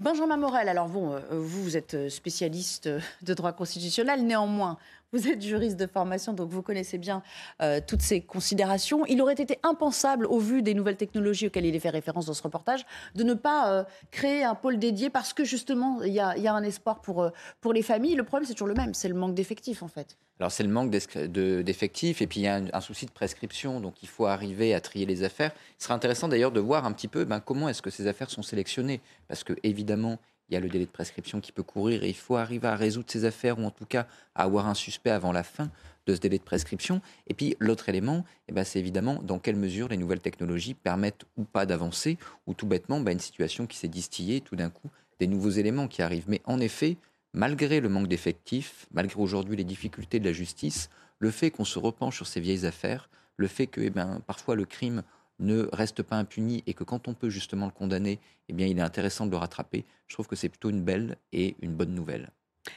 Benjamin Morel, alors bon, euh, vous, vous êtes spécialiste de droit constitutionnel, néanmoins, vous êtes juriste de formation, donc vous connaissez bien euh, toutes ces considérations. Il aurait été impensable, au vu des nouvelles technologies auxquelles il est fait référence dans ce reportage, de ne pas euh, créer un pôle dédié parce que justement, il y, a, un espoir pour, euh, pour les familles. Le problème, c'est toujours le même, c'est le manque d'effectifs en fait. Alors c'est le manque d'effectifs et puis il y a un, souci de prescription, donc il faut arriver à trier les affaires. Il sera intéressant d'ailleurs de voir un petit peu ben, comment est-ce que ces affaires sont sélectionnées, parce que évidemment il y a le délai de prescription qui peut courir et il faut arriver à résoudre ces affaires ou en tout cas à avoir un suspect avant la fin de ce délai de prescription. Et puis l'autre élément, eh ben, c'est évidemment dans quelle mesure les nouvelles technologies permettent ou pas d'avancer ou tout bêtement ben, une situation qui s'est distillée tout d'un coup des nouveaux éléments qui arrivent. Mais en effet, malgré le manque d'effectifs, malgré aujourd'hui les difficultés de la justice, le fait qu'on se repenche sur ces vieilles affaires, le fait que eh ben, parfois le crime ne reste pas impuni et que quand on peut justement le condamner, eh bien, il est intéressant de le rattraper. Je trouve que c'est plutôt une belle et une bonne nouvelle.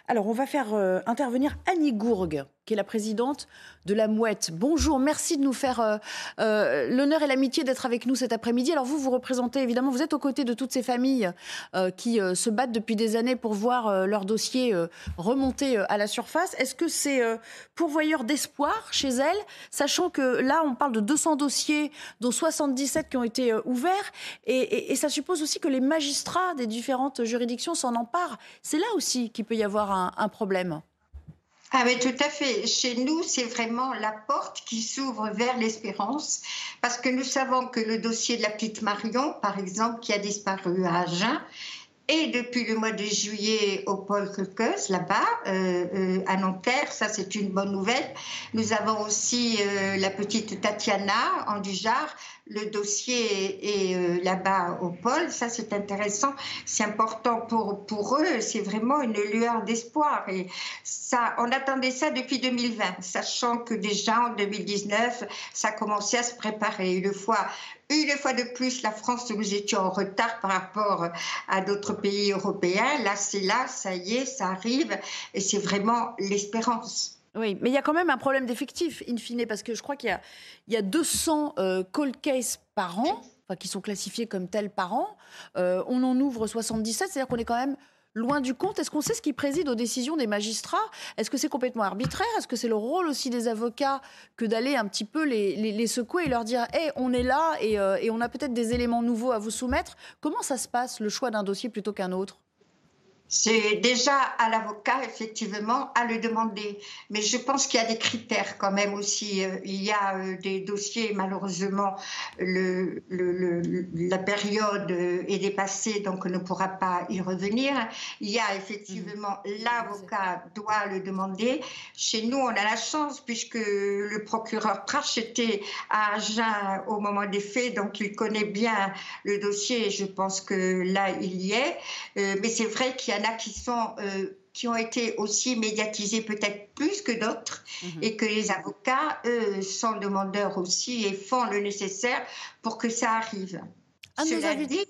Alors, on va faire euh, intervenir Annie Gourgue, qui est la présidente de la Mouette. Bonjour, merci de nous faire euh, euh, l'honneur et l'amitié d'être avec nous cet après-midi. Alors vous, vous représentez évidemment, vous êtes aux côtés de toutes ces familles euh, qui se battent depuis des années pour voir leur dossier remonter à la surface. Est-ce que c'est pourvoyeur d'espoir chez elles, sachant que là, on parle de 200 dossiers, dont 77 qui ont été ouverts, et, ça suppose aussi que les magistrats des différentes juridictions s'en emparent. C'est là aussi qu'il peut y avoir un problème. Ah oui, tout à fait. Chez nous, c'est vraiment la porte qui s'ouvre vers l'espérance, parce que nous savons que le dossier de la petite Marion, par exemple, qui a disparu à Agen, et depuis le mois de juillet au pôle Creuse, là-bas, euh, euh, à Nanterre. Ça, c'est une bonne nouvelle. Nous avons aussi euh, la petite Tatiana en Dujar. Le dossier est là-bas au pôle. Ça, c'est intéressant. C'est important pour, pour eux. C'est vraiment une lueur d'espoir. Et ça, on attendait ça depuis 2020, sachant que déjà en 2019, ça commençait à se préparer. Une fois une fois de plus, la France, nous étions en retard par rapport à d'autres pays européens. Là, c'est là, ça y est, ça arrive, et c'est vraiment l'espérance. Oui, mais il y a quand même un problème d'effectif, in fine, parce que je crois qu'il y, a 200 euh, cold cases par an, qui sont classifiés comme tels par an. Euh, on en ouvre 77, c'est-à-dire qu'on est quand même loin du compte. Est-ce qu'on sait ce qui préside aux décisions des magistrats? Est-ce que c'est complètement arbitraire? Est-ce que c'est le rôle aussi des avocats que d'aller un petit peu les, secouer et leur dire hey, on est là euh, et on a peut-être des éléments nouveaux à vous soumettre Comment ça se passe, le choix d'un dossier plutôt qu'un autre? C'est déjà à l'avocat, effectivement, à le demander. Mais je pense qu'il y a des critères quand même aussi. Euh, il y a euh, des dossiers, malheureusement, le, la période est dépassée, donc on ne pourra pas y revenir. Il y a effectivement, mmh. l'avocat doit le demander. Chez nous, on a la chance, puisque le procureur Prache était à Agen au moment des faits, donc il connaît bien le dossier. Je pense que là, il y est. Euh, mais c'est vrai qu'il y a en a qui sont euh, qui ont été aussi médiatisés peut-être plus que d'autres mhm. et que les avocats, eux, sont demandeurs aussi et font le nécessaire pour que ça arrive. Cela dit,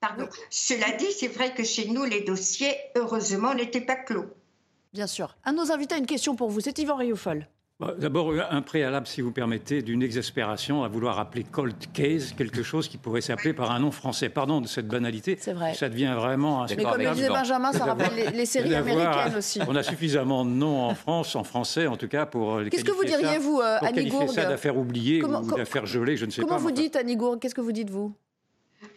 pardon, cela dit, c'est vrai que chez nous, les dossiers, heureusement, n'étaient pas clos. Bien sûr. Un de nos invités a une question pour vous. C'est Yvan Rioufol. Bah, d'abord, un préalable, si vous permettez, d'une exaspération à vouloir appeler cold case quelque chose qui pourrait s'appeler par un nom français. Pardon de cette banalité. C'est vrai. Ça devient vraiment Mais comme le disait Benjamin, ça rappelle les, les séries américaines aussi. On a suffisamment de noms en France, en français en tout cas, pour. euh, Qu'est-ce que vous diriez, ça- vous, euh, pour Annie Gourde ça d'affaire oubliée Comment- ou com- d'affaire gelée, je ne sais Comment pas. vous mais enfin, dites, Annie Gourde Qu'est-ce que vous dites, vous?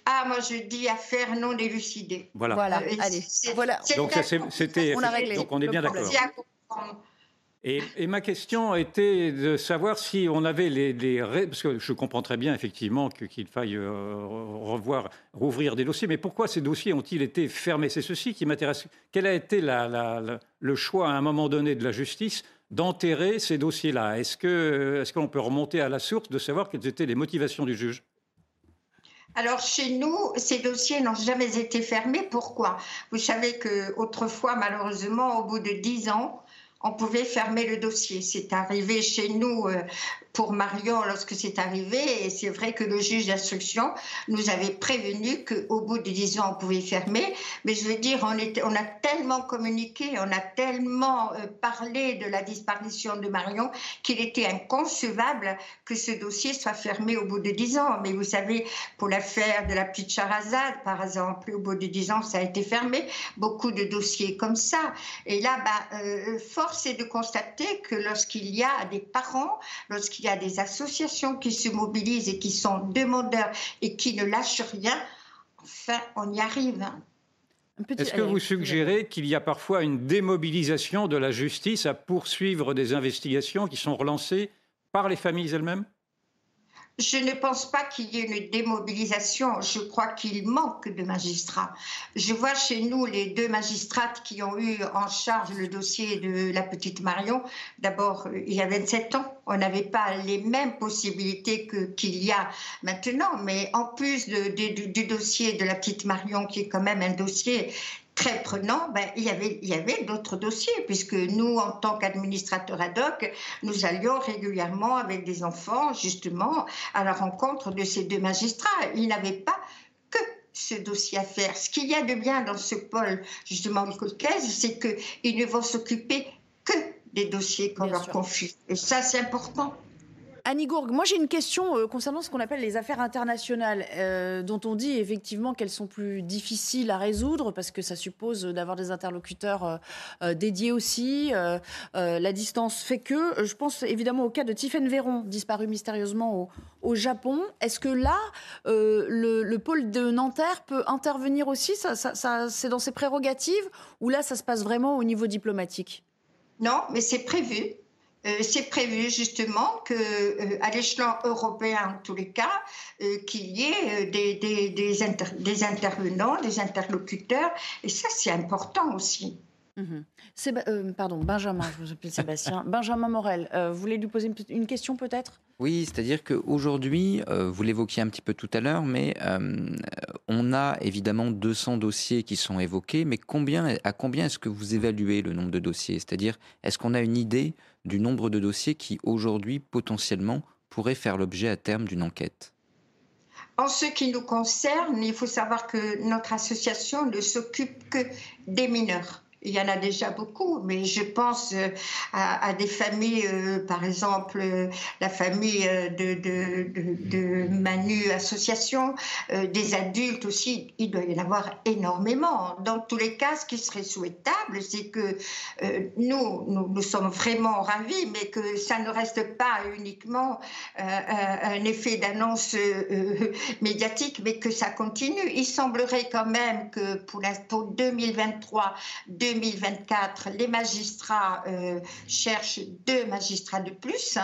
Ah, moi je dis affaire non élucidée. Voilà. Voilà, Euh, allez. Voilà. Donc, ça, c'était. On a réglé Donc on est bien d'accord. Et, ma question était de savoir si on avait les, parce que je comprends très bien effectivement qu'il faille euh, revoir, rouvrir des dossiers, mais pourquoi ces dossiers ont-ils été fermés? C'est ceci qui m'intéresse. Quel a été le choix à un moment donné de la justice d'enterrer ces dossiers-là? Est-ce que est-ce qu'on peut remonter à la source de savoir quelles étaient les motivations du juge? Alors chez nous, ces dossiers n'ont jamais été fermés. Pourquoi? Vous savez que autrefois, malheureusement, au bout de dix ans, on pouvait fermer le dossier. C'est arrivé chez nous euh, pour Marion lorsque c'est arrivé, et c'est vrai que le juge d'instruction nous avait prévenu qu'au bout de dix ans, on pouvait fermer. Mais je veux dire, on, a tellement communiqué, on a tellement euh, parlé de la disparition de Marion qu'il était inconcevable que ce dossier soit fermé au bout de dix ans. Mais vous savez, pour l'affaire de la petite Charazade, par exemple, au bout de dix ans, ça a été fermé. Beaucoup de dossiers comme ça. Et là, bah, euh, force est de constater que lorsqu'il y a des parents, lorsqu'il y a des associations qui se mobilisent et qui sont demandeurs et qui ne lâchent rien, enfin, on y arrive. Est-ce que vous suggérez qu'il y a parfois une démobilisation de la justice à poursuivre des investigations qui sont relancées par les familles elles-mêmes? Je ne pense pas qu'il y ait une démobilisation. Je crois qu'il manque de magistrats. Je vois chez nous les deux magistrates qui ont eu en charge le dossier de la petite Marion. D'abord, euh, il y a 27 ans, on n'avait pas les mêmes possibilités qu'il y a maintenant. Mais en plus du dossier de la petite Marion, qui est quand même un dossier très prenant, ben, il y avait, il y avait d'autres dossiers, puisque nous, en tant qu'administrateurs ad hoc, nous allions régulièrement avec des enfants, justement, à la rencontre de ces deux magistrats. Ils n'avaient pas que ce dossier à faire. Ce qu'il y a de bien dans ce pôle, justement, Nicole Caisse, c'est qu'ils ne vont s'occuper que des dossiers qu'on leur confie. Et ça, c'est important. Annie Gourgue, moi j'ai une question euh, concernant ce qu'on appelle les affaires internationales, euh, dont on dit effectivement qu'elles sont plus difficiles à résoudre parce que ça suppose d'avoir des interlocuteurs euh, dédiés aussi. La distance fait que, je pense évidemment au cas de Tiffaine Véron, disparu mystérieusement au, Japon. Est-ce que là, le, le pôle de Nanterre peut intervenir aussi? Ça- C'est dans ses prérogatives ou là ça se passe vraiment au niveau diplomatique? Non, mais c'est prévu. Euh, c'est prévu justement que, euh, à l'échelon européen, en tous les cas, euh, qu'il y ait euh, des, des- des inter- des intervenants, des interlocuteurs, et ça c'est important aussi. Mhm. Euh, pardon, Benjamin, je vous appelle Sébastien. Benjamin Morel, euh, vous voulez lui poser une, question peut-être? Oui, c'est-à-dire qu'aujourd'hui, euh, vous l'évoquiez un petit peu tout à l'heure, mais euh, on a évidemment 200 dossiers qui sont évoqués, mais combien, à combien est-ce que vous évaluez le nombre de dossiers? C'est-à-dire, est-ce qu'on a une idée du nombre de dossiers qui aujourd'hui, potentiellement, pourraient faire l'objet à terme d'une enquête En ce qui nous concerne, il faut savoir que notre association ne s'occupe que des mineurs. Il y en a déjà beaucoup, mais je pense euh, à, des familles, euh, par exemple euh, la famille de, Manu Association, des adultes aussi, il doit y en avoir énormément. Dans tous les cas, ce qui serait souhaitable, c'est que nous, nous, sommes vraiment ravis, mais que ça ne reste pas uniquement un, effet d'annonce médiatique, mais que ça continue. Il semblerait quand même que pour, la- pour 2023, 2024, les magistrats euh, cherchent deux magistrats de plus.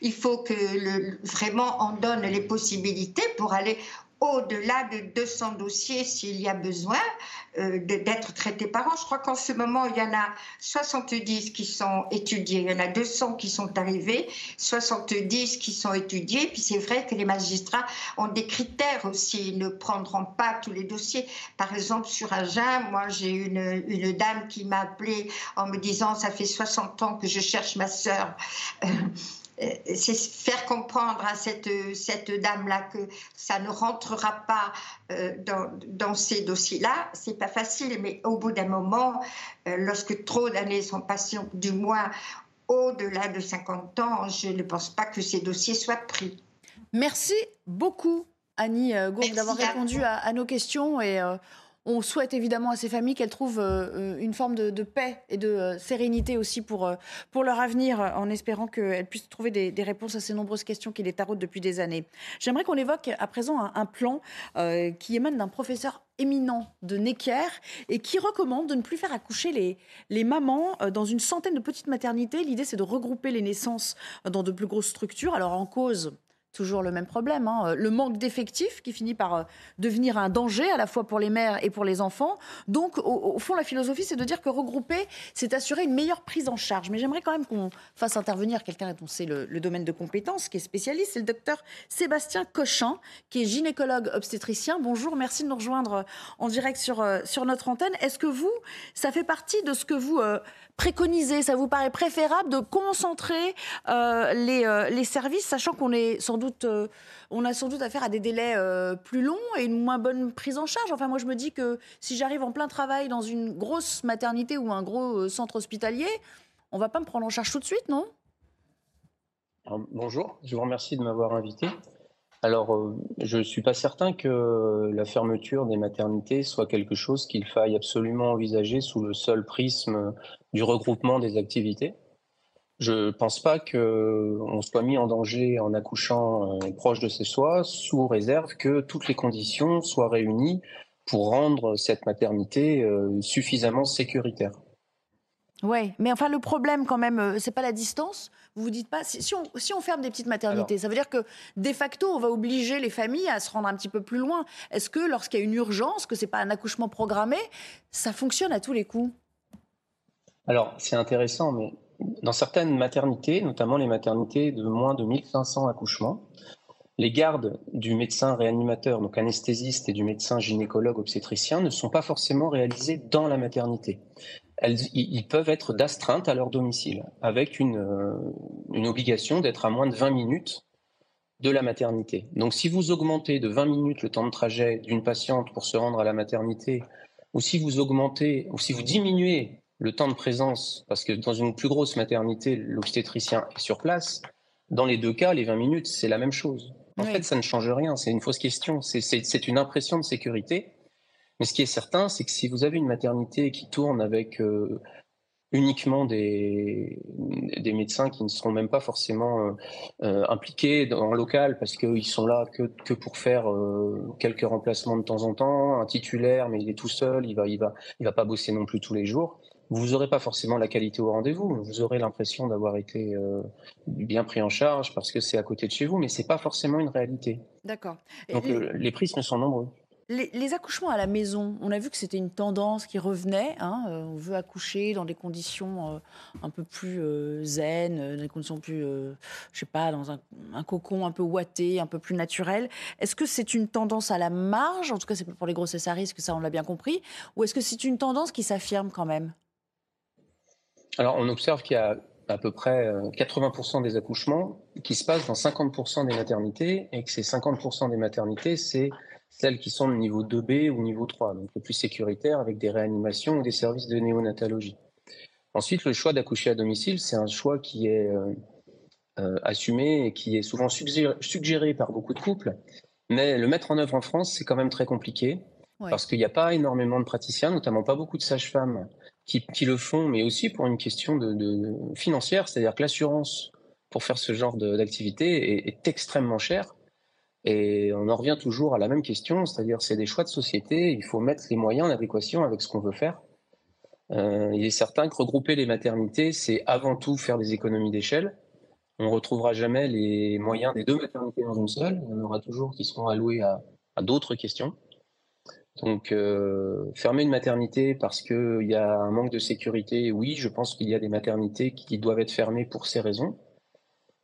Il faut que vraiment on donne les possibilités pour aller au-delà de 200 dossiers s'il y a besoin euh, d'être traités par an. Je crois qu'en ce moment, il y en a 70 qui sont étudiés, il y en a 200 qui sont arrivés, 70 qui sont étudiés. Puis c'est vrai que les magistrats ont des critères aussi, ils ne prendront pas tous les dossiers. Par exemple, sur Agen, moi j'ai une, dame qui m'a appelée en me disant, ça fait 60 ans que je cherche ma sœur. Euh, c'est faire comprendre à cette, cette dame-là que ça ne rentrera pas euh, dans, dans ces dossiers-là. C'est pas facile, mais au bout d'un moment, euh, lorsque trop d'années sont passées, du moins, au-delà de 50 ans, je ne pense pas que ces dossiers soient pris. Merci beaucoup, Annie Gourde, d'avoir répondu à, nos questions et on souhaite évidemment à ces familles qu'elles trouvent euh, une forme de, paix et de euh, sérénité aussi pour, euh, pour leur avenir, en espérant qu'elles puissent trouver des, réponses à ces nombreuses questions qui les taraudent depuis des années. J'aimerais qu'on évoque à présent un, plan qui émane d'un professeur éminent de Necker et qui recommande de ne plus faire accoucher les, les mamans dans une centaine de petites maternités. L'idée, c'est de regrouper les naissances dans de plus grosses structures. Alors, en cause, toujours le même problème, hein. le manque d'effectifs qui finit par euh, devenir un danger à la fois pour les mères et pour les enfants. Donc, au, fond, la philosophie, c'est de dire que regrouper, c'est assurer une meilleure prise en charge. Mais j'aimerais quand même qu'on fasse intervenir quelqu'un dont c'est le, domaine de compétence, qui est spécialiste, c'est le docteur Sébastien Cochin, qui est gynécologue obstétricien. Bonjour, merci de nous rejoindre euh, en direct sur, euh, sur notre antenne. Est-ce que vous, ça fait partie de ce que vous préconisez Ça vous paraît préférable de concentrer les, les services, sachant qu'on est sans doute euh, on a sans doute affaire à des délais euh, plus longs et une moins bonne prise en charge. Enfin, moi, je me dis que si j'arrive en plein travail dans une grosse maternité ou un gros euh, centre hospitalier, on va pas me prendre en charge tout de suite, non? Bonjour, je vous remercie de m'avoir invité. Alors, je ne suis pas certain que la fermeture des maternités soit quelque chose qu'il faille absolument envisager sous le seul prisme du regroupement des activités. Je ne pense pas qu'on soit mis en danger en accouchant euh, proche de ses soins, sous réserve que toutes les conditions soient réunies pour rendre cette maternité euh, suffisamment sécuritaire. Oui, mais enfin le problème quand même, euh, c'est pas la distance. Vous vous dites pas si, on, si on, ferme des petites maternités, ça veut dire que de facto on va obliger les familles à se rendre un petit peu plus loin. Est-ce que lorsqu'il y a une urgence, que c'est pas un accouchement programmé, ça fonctionne à tous les coups? Alors c'est intéressant, mais dans certaines maternités, notamment les maternités de moins de 1500 accouchements, les gardes du médecin réanimateur, donc anesthésiste, et du médecin gynécologue obstétricien ne sont pas forcément réalisés dans la maternité. Ils peuvent être d'astreinte à leur domicile, avec une, euh, une obligation d'être à moins de 20 minutes de la maternité. Donc si vous augmentez de 20 minutes le temps de trajet d'une patiente pour se rendre à la maternité, ou si vous augmentez, ou si vous diminuez le temps de présence, parce que dans une plus grosse maternité, l'obstétricien est sur place, dans les deux cas, les 20 minutes, c'est la même chose. En fait, ça ne change rien, c'est une fausse question, c'est une impression de sécurité. Mais ce qui est certain, c'est que si vous avez une maternité qui tourne avec euh, uniquement des, des médecins qui ne seront même pas forcément euh, euh, impliqués dans le local parce qu'ils sont là que, que pour faire quelques remplacements de temps en temps, un titulaire mais il est tout seul, il va il va il va pas bosser non plus tous les jours vous n'aurez pas forcément la qualité au rendez-vous. Vous aurez l'impression d'avoir été bien pris en charge parce que c'est à côté de chez vous, mais c'est pas forcément une réalité. D'accord. Donc les, les prismes sont nombreux. Les, accouchements à la maison, on a vu que c'était une tendance qui revenait. Hein, euh, on veut accoucher dans des conditions un peu plus zen, des conditions plus, je sais pas, dans un, cocon un peu ouaté, un peu plus naturel. Est-ce que c'est une tendance à la marge? En tout cas, c'est pour les grossesses à risque, ça on l'a bien compris. Ou est-ce que c'est une tendance qui s'affirme quand même? Alors, on observe qu'il y a à peu près 80% euh, des accouchements qui se passent dans 50% des maternités et que ces 50% des maternités, c'est celles qui sont de niveau 2B ou niveau 3, donc le plus sécuritaire avec des réanimations ou des services de néonatologie. Ensuite, le choix d'accoucher à domicile, c'est un choix qui est euh, euh, assumé et qui est souvent suggéré, par beaucoup de couples, mais le mettre en œuvre en France, c'est quand même très compliqué parce qu'il n'y a pas énormément de praticiens, notamment pas beaucoup de sages-femmes qui, le font, mais aussi pour une question de, financière, c'est-à-dire que l'assurance pour faire ce genre d'activité est, extrêmement chère. Et on en revient toujours à la même question, c'est-à-dire c'est des choix de société, il faut mettre les moyens en adéquation avec ce qu'on veut faire. Euh, il est certain que regrouper les maternités, c'est avant tout faire des économies d'échelle. On ne retrouvera jamais les moyens des deux maternités dans une seule, il y en aura toujours qui seront alloués à d'autres questions. Donc, euh, fermer une maternité parce qu'il y a un manque de sécurité, oui, je pense qu'il y a des maternités qui doivent être fermées pour ces raisons.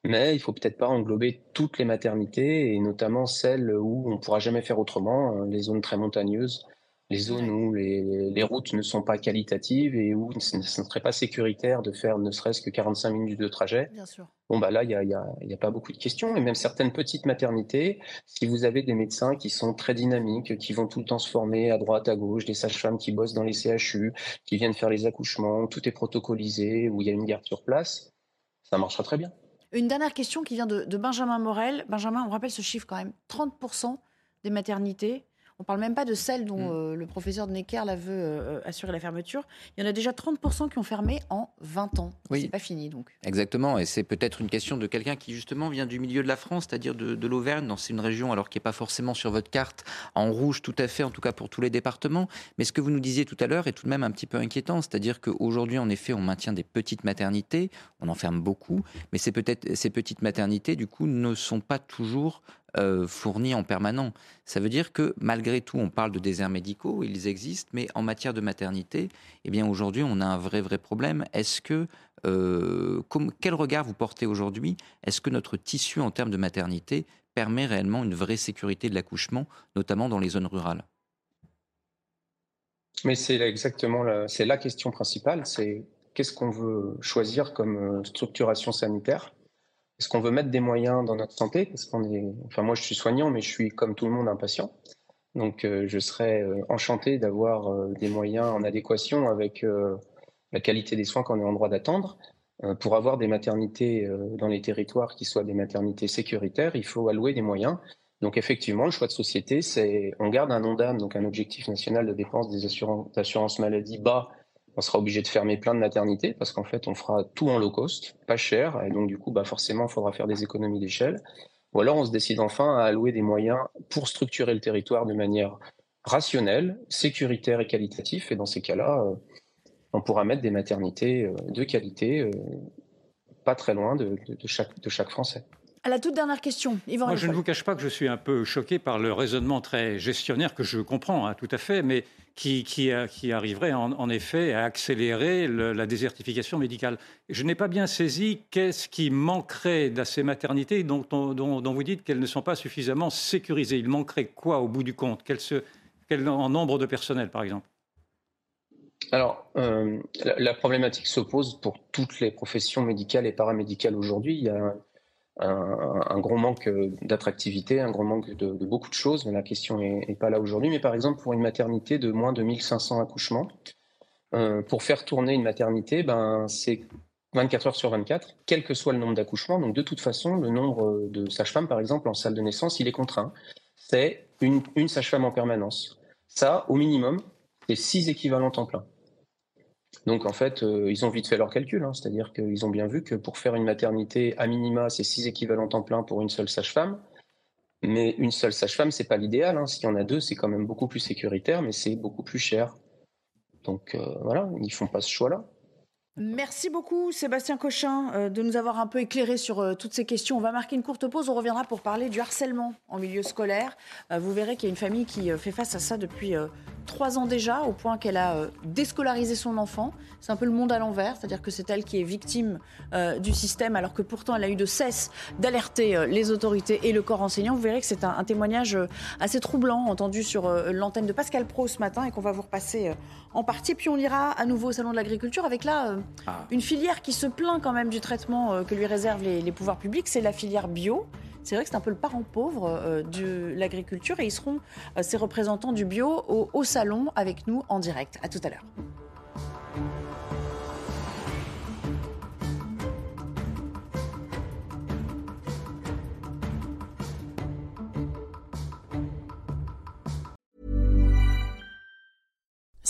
Mais il faut peut-être pas englober toutes les maternités et notamment celles où on ne pourra jamais faire autrement, hein, les zones très montagneuses les zones où les, routes ne sont pas qualitatives et où ce ne serait pas sécuritaire de faire ne serait-ce que 45 minutes de trajet. Bien sûr. Bon, bah là, il n'y a, y a, pas beaucoup de questions. Et même certaines petites maternités, si vous avez des médecins qui sont très dynamiques, qui vont tout le temps se former à droite, à gauche, des sages-femmes qui bossent dans les CHU, qui viennent faire les accouchements, tout est protocolisé, où il y a une garde sur place, ça marchera très bien. Une dernière question qui vient de, Benjamin Morel. Benjamin, on rappelle ce chiffre quand même 30% des maternités on ne parle même pas de celle dont mm. euh, le professeur de Necker la veut euh, assurer la fermeture. Il y en a déjà 30% qui ont fermé en 20 ans. Oui. C'est pas fini donc. Exactement. Et c'est peut-être une question de quelqu'un qui justement vient du milieu de la France, c'est-à-dire de, l'Auvergne. C'est une région alors qui n'est pas forcément sur votre carte en rouge tout à fait, en tout cas pour tous les départements. Mais ce que vous nous disiez tout à l'heure est tout de même un petit peu inquiétant. C'est-à-dire qu'aujourd'hui, en effet, on maintient des petites maternités, on en ferme beaucoup, mais ces, peut-être, ces petites maternités, du coup, ne sont pas toujours euh, fournis en permanent. Ça veut dire que malgré tout, on parle de déserts médicaux, ils existent, mais en matière de maternité, eh bien aujourd'hui, on a un vrai vrai problème. Est-ce que euh, quel regard vous portez aujourd'hui? Est-ce que notre tissu en termes de maternité permet réellement une vraie sécurité de l'accouchement, notamment dans les zones rurales? Mais c'est exactement la, c'est la question principale. C'est qu'est-ce qu'on veut choisir comme euh, structuration sanitaire? Est-ce qu'on veut mettre des moyens dans notre santé? Parce enfin moi je suis soignant, mais je suis comme tout le monde impatient. Donc euh, je serais euh, enchanté d'avoir euh, des moyens en adéquation avec la qualité des soins qu'on est en droit d'attendre. pour avoir des maternités dans les territoires qui soient des maternités sécuritaires, il faut allouer des moyens. Donc effectivement, le choix de société, c'est on garde un ONDAM, donc un objectif national de dépenses des assurances maladie bas on sera obligé de fermer plein de maternités parce qu'en fait, on fera tout en low cost, pas cher, et donc du coup, bah forcément, il faudra faire des économies d'échelle. Ou alors, on se décide enfin à allouer des moyens pour structurer le territoire de manière rationnelle, sécuritaire et qualitative. Et dans ces cas-là, euh, on pourra mettre des maternités euh, de qualité, euh, pas très loin de, chaque, de chaque Français. À la toute dernière question, Yvan Moi, je ne vous cache pas que je suis un peu choqué par le raisonnement très gestionnaire que je comprends hein, tout à fait, mais qui, qui, arriverait en, effet à accélérer la désertification médicale. Je n'ai pas bien saisi qu'est-ce qui manquerait à ces maternités dont, vous dites qu'elles ne sont pas suffisamment sécurisées. Il manquerait quoi au bout du compte quel, quel en nombre de personnel, par exemple? Alors, euh, la, problématique s'oppose pour toutes les professions médicales et paramédicales aujourd'hui. Il y a un, gros manque euh, d'attractivité, un gros manque de, beaucoup de choses. La question n'est pas là aujourd'hui. Mais par exemple, pour une maternité de moins de 1500 accouchements, euh, pour faire tourner une maternité, ben, c'est 24 heures sur 24, quel que soit le nombre d'accouchements. Donc de toute façon, le nombre de sages-femmes, par exemple, en salle de naissance, il est contraint. C'est une, sage-femme en permanence. Ça, au minimum, c'est 6 équivalents temps plein. Donc en fait, euh, ils ont vite fait leur calcul, hein. c'est-à-dire qu'ils ont bien vu que pour faire une maternité à minima, c'est six équivalents temps plein pour une seule sage-femme. Mais une seule sage-femme, c'est pas l'idéal. Hein. S'il y en a deux, c'est quand même beaucoup plus sécuritaire, mais c'est beaucoup plus cher. Donc euh, voilà, ils font pas ce choix-là. Merci beaucoup Sébastien Cochin euh, de nous avoir un peu éclairé sur euh, toutes ces questions. On va marquer une courte pause, on reviendra pour parler du harcèlement en milieu scolaire. Euh, vous verrez qu'il y a une famille qui fait face à ça depuis trois ans déjà, au point qu'elle a déscolarisé son enfant. C'est un peu le monde à l'envers, c'est-à-dire que c'est elle qui est victime du système, alors que pourtant elle a eu de cesse d'alerter les autorités et le corps enseignant. Vous verrez que c'est un, témoignage assez troublant entendu sur l'antenne de Pascal Pro ce matin et qu'on va vous repasser en partie. Puis on ira à nouveau au Salon de l'Agriculture avec là ah. une filière qui se plaint quand même du traitement euh, que lui réservent les, pouvoirs publics, c'est la filière bio. C'est vrai que c'est un peu le parent pauvre euh, de l'agriculture et ils seront, euh, ces représentants du bio, au, au salon avec nous en direct. À tout à l'heure.